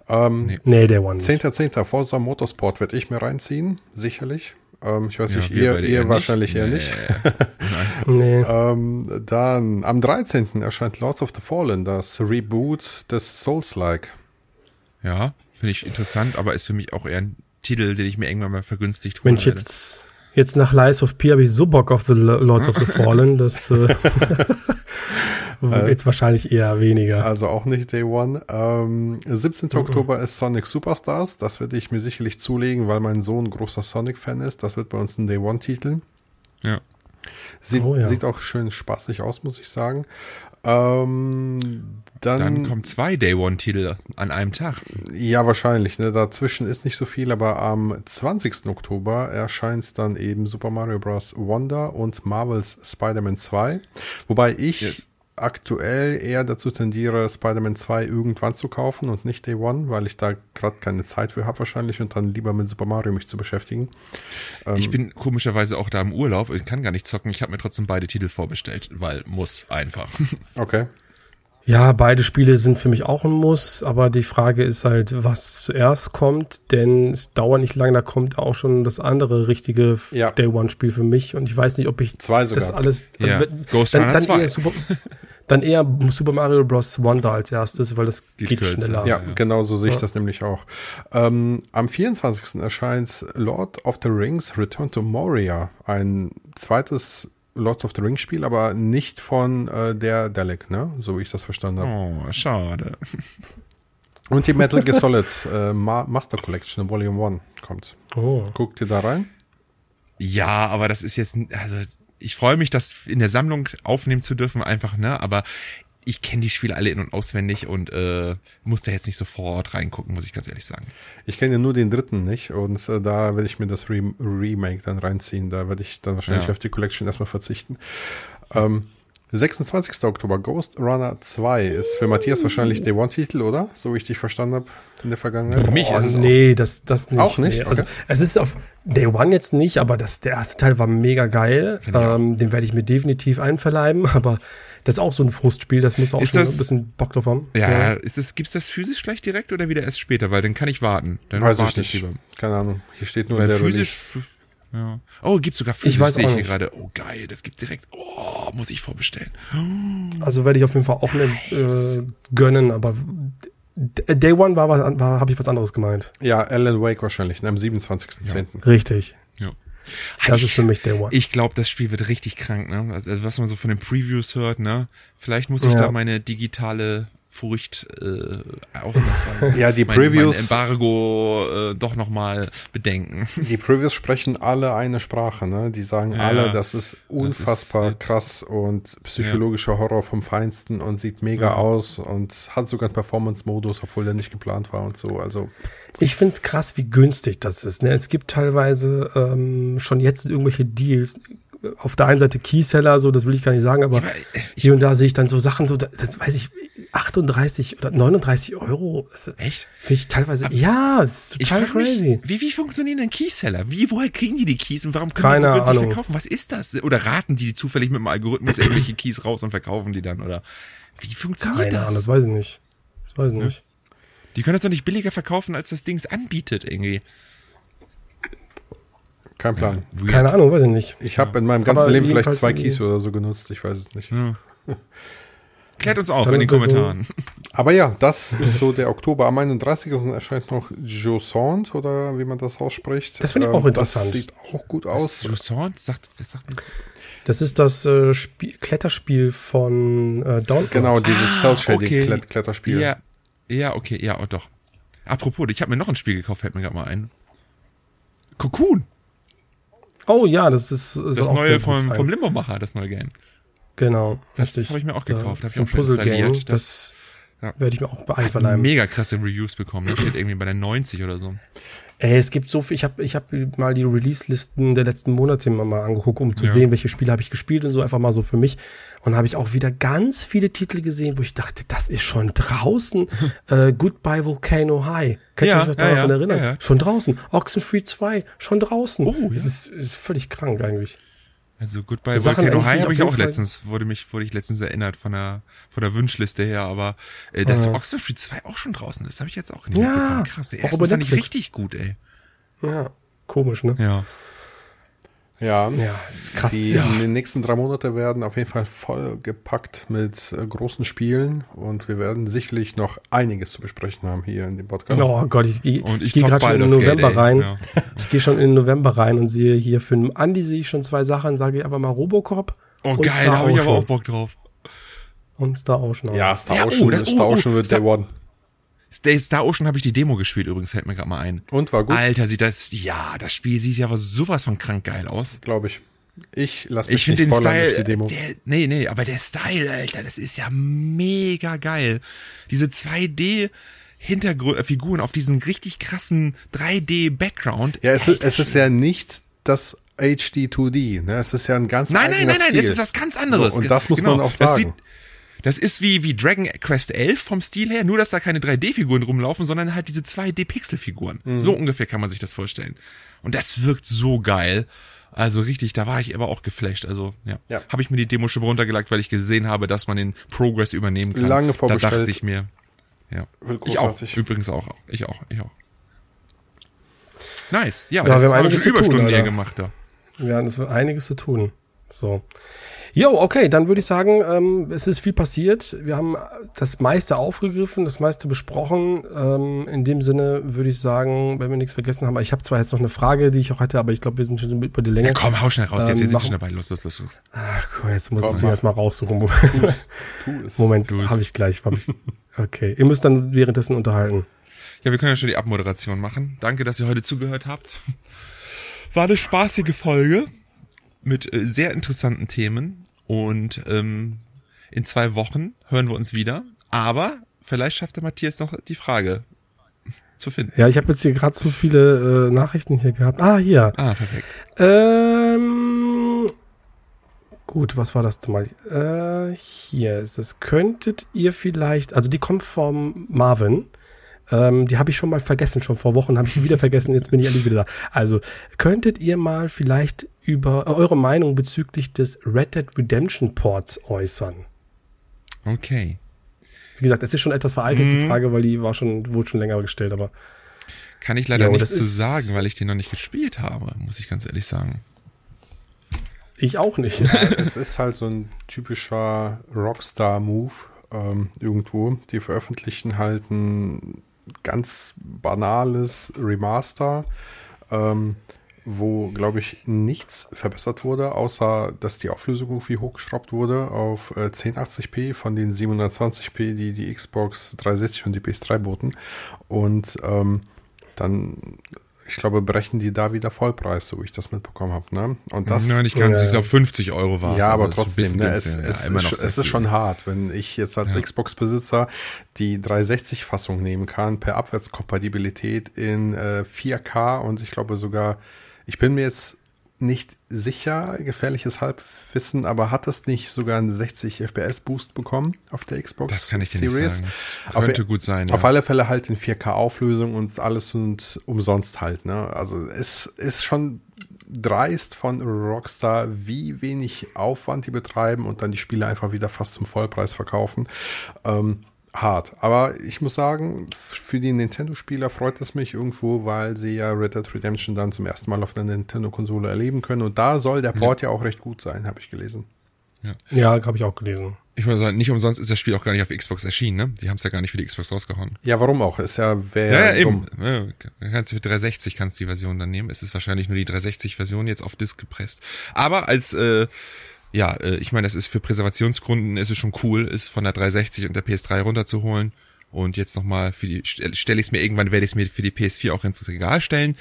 Ähm, Nee. nee, der One nicht. 10.10. Forza Motorsport werde ich mir reinziehen, sicherlich. Ähm, ich weiß Ja, nicht, ihr, ihr eher wahrscheinlich nicht. eher Nee. nicht. Nee. Ähm, dann am 13. erscheint Lords of the Fallen, das Reboot des Souls-like. Ja, finde ich interessant, aber ist für mich auch eher ein Titel, den ich mir irgendwann mal vergünstigt holen Mensch, werde. jetzt, jetzt nach Lies of P habe ich so Bock auf The Lo- Lords of the Fallen, das äh, jetzt wahrscheinlich eher weniger. Also auch nicht Day One. Ähm, 17. Oktober ist Sonic Superstars. Das werde ich mir sicherlich zulegen, weil mein Sohn großer Sonic-Fan ist. Das wird bei uns ein Day One-Titel. Ja. Sieht, Oh ja. sieht auch schön spaßig aus, muss ich sagen. Ähm, dann, Dann kommen zwei Day One-Titel an einem Tag. Ja, wahrscheinlich. Ne? Dazwischen ist nicht so viel, aber am 20. Oktober erscheint dann eben Super Mario Bros. Wonder und Marvel's Spider-Man 2. Wobei ich Yes. Aktuell eher dazu tendiere, Spider-Man 2 irgendwann zu kaufen und nicht Day One, weil ich da gerade keine Zeit für habe wahrscheinlich und dann lieber mit Super Mario mich zu beschäftigen. Ähm, Ich bin komischerweise auch da im Urlaub und kann gar nicht zocken. Ich habe mir trotzdem beide Titel vorbestellt, weil muss einfach. Okay. Ja, beide Spiele sind für mich auch ein Muss, aber die Frage ist halt, was zuerst kommt, denn es dauert nicht lange, da kommt auch schon das andere richtige Ja. Day One Spiel für mich und ich weiß nicht, ob ich Zwei sogar. das alles also Ja, Ghost dann, dann 2. eher Super dann eher Super Mario Bros. Wonder als erstes, weil das Geht geht, schneller. Ja, ja. genau so sehe ich Ja. das nämlich auch. Ähm, am 24. erscheint Lord of the Rings Return to Moria. Ein zweites Lord of the Rings Spiel, aber nicht von äh, der Dalek, ne? So wie ich das verstanden habe. Oh, schade. Und die Metal Gear Solid äh, Ma Master Collection Volume 1 kommt. Oh. Guckt ihr da rein? Ja, aber das ist jetzt, also ich freue mich, das in der Sammlung aufnehmen zu dürfen, einfach, ne? Aber ich kenne die Spiele alle in- und auswendig und äh, muss da jetzt nicht sofort reingucken, muss ich ganz ehrlich sagen. Ich kenne ja nur den dritten nicht und äh, da werde ich mir das Re Remake dann reinziehen. Da werde ich dann wahrscheinlich Ja. auf die Collection erstmal verzichten. Ähm, 26. Oktober, Ghost Runner 2 ist für Matthias wahrscheinlich der One-Titel, oder? So wie ich dich verstanden habe in der Vergangenheit. Für mich Oh, ist es auch- nee, das, das nicht. Auch nicht? Nee. Also, Okay. es ist auf Day One jetzt nicht, aber das, der erste Teil war mega geil. Ähm, den werde ich mir definitiv einverleiben, aber Das ist auch so ein Frustspiel, das muss auch Ist schon das- ein bisschen Bock drauf haben. Ja, ist das, gibt's das physisch gleich direkt oder wieder erst später? Weil dann kann ich warten. Dann Weiß ich warte nicht. lieber. Keine Ahnung. Hier steht nur Weil der Release. physisch. Ja. Oh, gibt's sogar physisch, Ich weiß sehe ich hier nicht. gerade. Oh, geil, das gibt's direkt. Oh, muss ich vorbestellen. Also werde ich auf jeden Fall auch nicht äh, gönnen, aber D- Day One war, was- war habe ich was anderes gemeint. Ja, Alan Wake wahrscheinlich, ne, am 27.10. Richtig. Ja. Das ist für mich Day One. Ich glaube, das Spiel wird richtig krank, ne? Also, was man so von den Previews hört, ne? Vielleicht muss ich Ja. da meine digitale Furcht äh, ausnahmsweise Ja, die mein, Previews- mein Embargo äh, doch nochmal bedenken. Die Previews sprechen alle eine Sprache, ne? Die sagen Ja, alle, ja. das ist unfassbar ist- krass und psychologischer Horror vom Feinsten und sieht mega Ja. aus und hat sogar einen Performance-Modus, obwohl der nicht geplant war und so. Also Ich find's krass, wie günstig das ist. Ne? Es gibt teilweise ähm, schon jetzt irgendwelche Deals. Auf der einen Seite Keyseller, so das will ich gar nicht sagen, aber äh, hier und da sehe ich dann so Sachen, so das, das weiß ich, 38 oder 39 Euro. Das Echt? Finde ich teilweise, ja, das ist Ich total frage mich, crazy. wie, wie funktionieren denn Keyseller? Wie, woher kriegen die die Keys und warum können Keine die so günstig Ahnung. verkaufen? Was ist das? Oder raten die zufällig mit dem Algorithmus irgendwelche Keys raus und verkaufen die dann? Oder wie funktioniert Keine das? Ahnung, das weiß ich nicht. Das weiß ich nicht. Die können das doch nicht billiger verkaufen, als das Ding es anbietet irgendwie. kein Plan. Weird. Keine Ahnung, weiß ich nicht. Ich habe in meinem ganzen Aber Leben vielleicht zwei Keys oder so genutzt, ich weiß es nicht. Klärt uns auf Dann in den das so- Kommentaren. Aber ja, das ist so der Oktober. Am 31. erscheint noch Josant oder wie man das ausspricht. Das finde ich auch interessant. Das sieht auch gut aus. Jusant sagt, was sagt man? Das ist das äh, Spiel, Kletterspiel von äh, Download. Genau, dieses Ah, Cell-Shading okay. Kletterspiel. Ja, ja, okay, ja, oh, doch. Apropos, ich habe mir noch ein Spiel gekauft, fällt mir gerade mal ein. Cocoon, Oh ja, das ist, ist das auch neue vom, vom Limbo-Macher, das neue Game. Genau. Das richtig. habe ich mir auch gekauft, habe ich auch schon installiert. Das Ja. werde ich mir auch einverleiben. mega krasse Reviews bekommen. Da steht irgendwie bei der 90 oder so. Ey, es gibt so viel. Ich habe ich hab mal die Release-Listen der letzten Monate mal- mal angeguckt, um zu Ja. sehen, welche Spiele habe ich gespielt und so einfach mal so für mich. Und habe ich auch wieder ganz viele Titel gesehen, wo ich dachte, das ist schon draußen. äh, Goodbye Volcano High. Könnt ihr Ja, euch noch ja, daran erinnern? Schon draußen. Oxenfree 2, schon draußen. Oh, ja. Das ist, ist völlig krank eigentlich. Also Goodbye So Volcano High habe ich auch Fall- letztens, wurde mich, wurde ich letztens erinnert von der, von der Wunschliste her, aber äh, dass Ja. Oxenfree 2 auch schon draußen ist, habe ich jetzt auch nicht Ja, mitbekommen. Krass, der erste fand ich richtig gut, ey. Ja, komisch, ne? Ja. Ja. Ja, das ist krass. Die ja. in den nächsten drei Monate werden auf jeden Fall voll gepackt mit äh, großen Spielen und wir werden sicherlich noch einiges zu besprechen haben hier in dem Podcast. Oh Gott, ich, gehe ich geh zock gerade schon in November ey. rein. Ja. Ich gehe schon in den November rein und sehe hier für den Andi sehe ich schon zwei Sachen, sage ich aber mal Robocop. Oh und geil, da habe ich aber Ocean. auch Bock drauf. Und Star Ocean. auch. Ja, Star Ja, oh, Ocean, das- Star oh, oh, Ocean wird Star- Day One. Star- Star Ocean habe ich die Demo gespielt übrigens, fällt mir gerade mal ein. Und war gut, Alter, sieht das, ja, das Spiel sieht ja aber sowas von krank geil aus. glaube ich. Ich lasse mich Ich finde nicht den Style, die Demo. der, nee, nee, aber der Style, Alter, das ist ja mega geil. Diese 2D Hintergrundfiguren auf diesen richtig krassen 3D Background. Ja, es, ist, es ist ja nicht das HD 2D, ne? Es ist ja ein ganz Nein, nein, nein, nein, Stil. es ist was ganz anderes. So, und das muss man auch Das, sagen. Das ist wie, wie Dragon Quest 11 vom Stil her, nur dass da keine 3D-Figuren rumlaufen, sondern halt diese 2D-Pixel-Figuren. Mhm. So ungefähr kann man sich das vorstellen. Und das wirkt so geil. Also richtig, da war ich aber auch geflasht. Also ja, Ja. habe ich mir die Demo schon runtergelegt, weil ich gesehen habe, dass man den Progress übernehmen kann. Lange Da vorbestellt. dachte ich mir, ja, ich auch. Übrigens auch, ich auch, ich auch. Nice, ja, Ja, das wir haben haben einiges zu tun, Überstunden Alter. gemacht da. Das wird einiges zu tun. So. Jo, okay, dann würde ich sagen, ähm, es ist viel passiert. Wir haben das meiste aufgegriffen, das meiste besprochen. Ähm, in dem Sinne würde ich sagen, wenn wir nichts vergessen haben, ich habe zwar jetzt noch eine Frage, die ich auch hatte, aber ich glaube, wir sind schon über die Länge. Ja, komm, hau schnell raus, jetzt Ähm, wir sind machen- schon dabei. Los, los, los, los. Ach, komm, jetzt muss Komm, ich mach. erstmal raussuchen. Tu es. Moment, habe ich gleich. Hab ich. Okay, ihr müsst dann währenddessen unterhalten. Ja, wir können ja schon die Abmoderation machen. Danke, dass ihr heute zugehört habt. War eine spaßige Folge mit äh, sehr interessanten Themen und ähm, in zwei Wochen hören wir uns wieder. Aber vielleicht schafft der Matthias noch die Frage zu finden. Ja, ich habe jetzt hier gerade so viele äh, Nachrichten hier gehabt. Ah, hier. Ah, perfekt. Ähm, gut, was war das denn mal? Äh, hier ist es. Könntet ihr vielleicht, also die kommt vom Marvin. Ähm, die habe ich schon mal vergessen, schon vor Wochen habe ich die wieder vergessen, jetzt bin ich endlich wieder da. Also, könntet ihr mal vielleicht über äh, eure Meinung bezüglich des Red Dead Redemption Ports äußern? Okay. Wie gesagt, es ist schon etwas veraltet, mhm. die Frage, weil die war schon, wurde schon länger gestellt, aber. Kann ich leider ja, nichts zu sagen, weil ich den noch nicht gespielt habe, muss ich ganz ehrlich sagen. Ich auch nicht. Ja, es ist halt so ein typischer Rockstar-Move ähm, irgendwo. Die veröffentlichen halt ein ganz banales Remaster, ähm, wo, glaube ich, nichts verbessert wurde, außer dass die Auflösung irgendwie hochgeschraubt wurde auf äh, 1080p von den 720p, die die Xbox 360 und die PS3 boten. Und ähm, dann ich glaube, berechnen die da wieder Vollpreis, so wie ich das mitbekommen habe. Ne? Und das, ja, nicht ganz, äh, ich glaube 50 Euro war es. Ja, also aber trotzdem, ne, es, es, ja, ist, es ist schon hart, wenn ich jetzt als ja. Xbox-Besitzer die 360-Fassung nehmen kann, per Abwärtskompatibilität in äh, 4K und ich glaube sogar, ich bin mir jetzt nicht sicher, gefährliches Halbwissen, aber hat das nicht sogar einen 60 FPS Boost bekommen auf der Xbox? Das kann ich dir Series? nicht sagen. Das könnte auf, gut sein. Ja. Auf alle Fälle halt in 4K Auflösung und alles und umsonst halt. Ne? Also es ist schon dreist von Rockstar, wie wenig Aufwand die betreiben und dann die Spiele einfach wieder fast zum Vollpreis verkaufen. Ähm, hart. Aber ich muss sagen, für die Nintendo-Spieler freut es mich irgendwo, weil sie ja Red Dead Redemption dann zum ersten Mal auf der Nintendo-Konsole erleben können. Und da soll der Port ja, ja auch recht gut sein, habe ich gelesen. Ja, ja habe ich auch gelesen. Ich würde sagen, nicht umsonst ist das Spiel auch gar nicht auf Xbox erschienen, ne? Die haben es ja gar nicht für die Xbox rausgehauen. Ja, warum auch? Ist ja wer. Ja, ja eben. Ja, kannst du für 360 kannst du die Version dann nehmen. Es ist wahrscheinlich nur die 360-Version jetzt auf Disk gepresst. Aber als äh, ja, äh, ich meine, das ist für Präservationsgründen ist es schon cool, ist von der 360 und der PS3 runterzuholen. Und jetzt nochmal für die, stelle ich es mir irgendwann, werde ich es mir für die PS4 auch ins Regal stellen.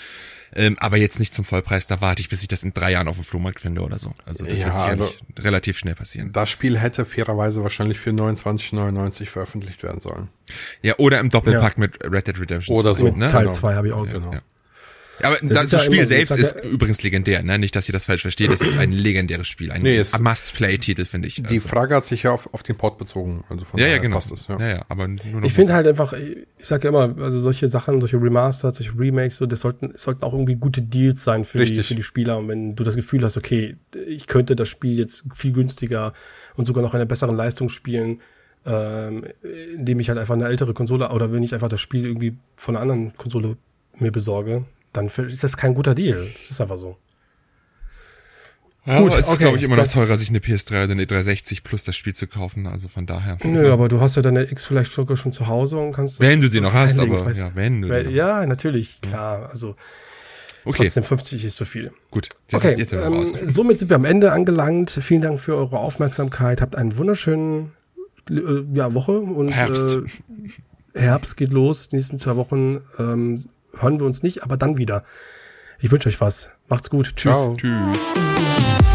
Ähm, aber jetzt nicht zum Vollpreis, da warte ich, bis ich das in drei Jahren auf dem Flohmarkt finde oder so. Also das ja, wird sicherlich also relativ schnell passieren. Das Spiel hätte fairerweise wahrscheinlich für 29,99 veröffentlicht werden sollen. Ja, oder im Doppelpack ja. mit Red Dead Redemption. Oder 2, so. Ne? Teil 2 genau. habe ich auch, ja, genau. Aber das, das Spiel ja selbst ist ja, übrigens legendär, ne? Nicht, dass ihr das falsch versteht. Das ist ein legendäres Spiel, ein nee, Must-Play-Titel, finde ich. Die also. Frage hat sich ja auf, auf den Port bezogen. Also von ja, ja, genau. Es, ja. ja, ja, aber nur noch ich finde halt einfach, ich sage ja immer, also solche Sachen, solche Remasters, solche Remakes, so, das sollten, sollten auch irgendwie gute Deals sein für die, für die Spieler. Und wenn du das Gefühl hast, okay, ich könnte das Spiel jetzt viel günstiger und sogar noch in einer besseren Leistung spielen, ähm, indem ich halt einfach eine ältere Konsole oder wenn ich einfach das Spiel irgendwie von einer anderen Konsole mir besorge, dann ist das kein guter Deal. Das ist einfach so. Ja, Gut, aber es okay, ist, glaube ich, immer noch teurer, sich eine PS3 oder eine 360 plus das Spiel zu kaufen. Also von daher. Nö, aber du hast ja deine X vielleicht sogar schon zu Hause und kannst. Wenn du sie noch hast, aber ja, wenn du. Weil, ja, natürlich, klar. Also okay. trotzdem 50 ist zu viel. Gut. Okay, jetzt ähm, somit sind wir am Ende angelangt. Vielen Dank für eure Aufmerksamkeit. Habt einen wunderschönen äh, ja, Woche und Herbst. Äh, Herbst geht los. Die nächsten zwei Wochen ähm, hören wir uns nicht, aber dann wieder. Ich wünsche euch was. Macht's gut. Tschüss. Ciao. Tschüss.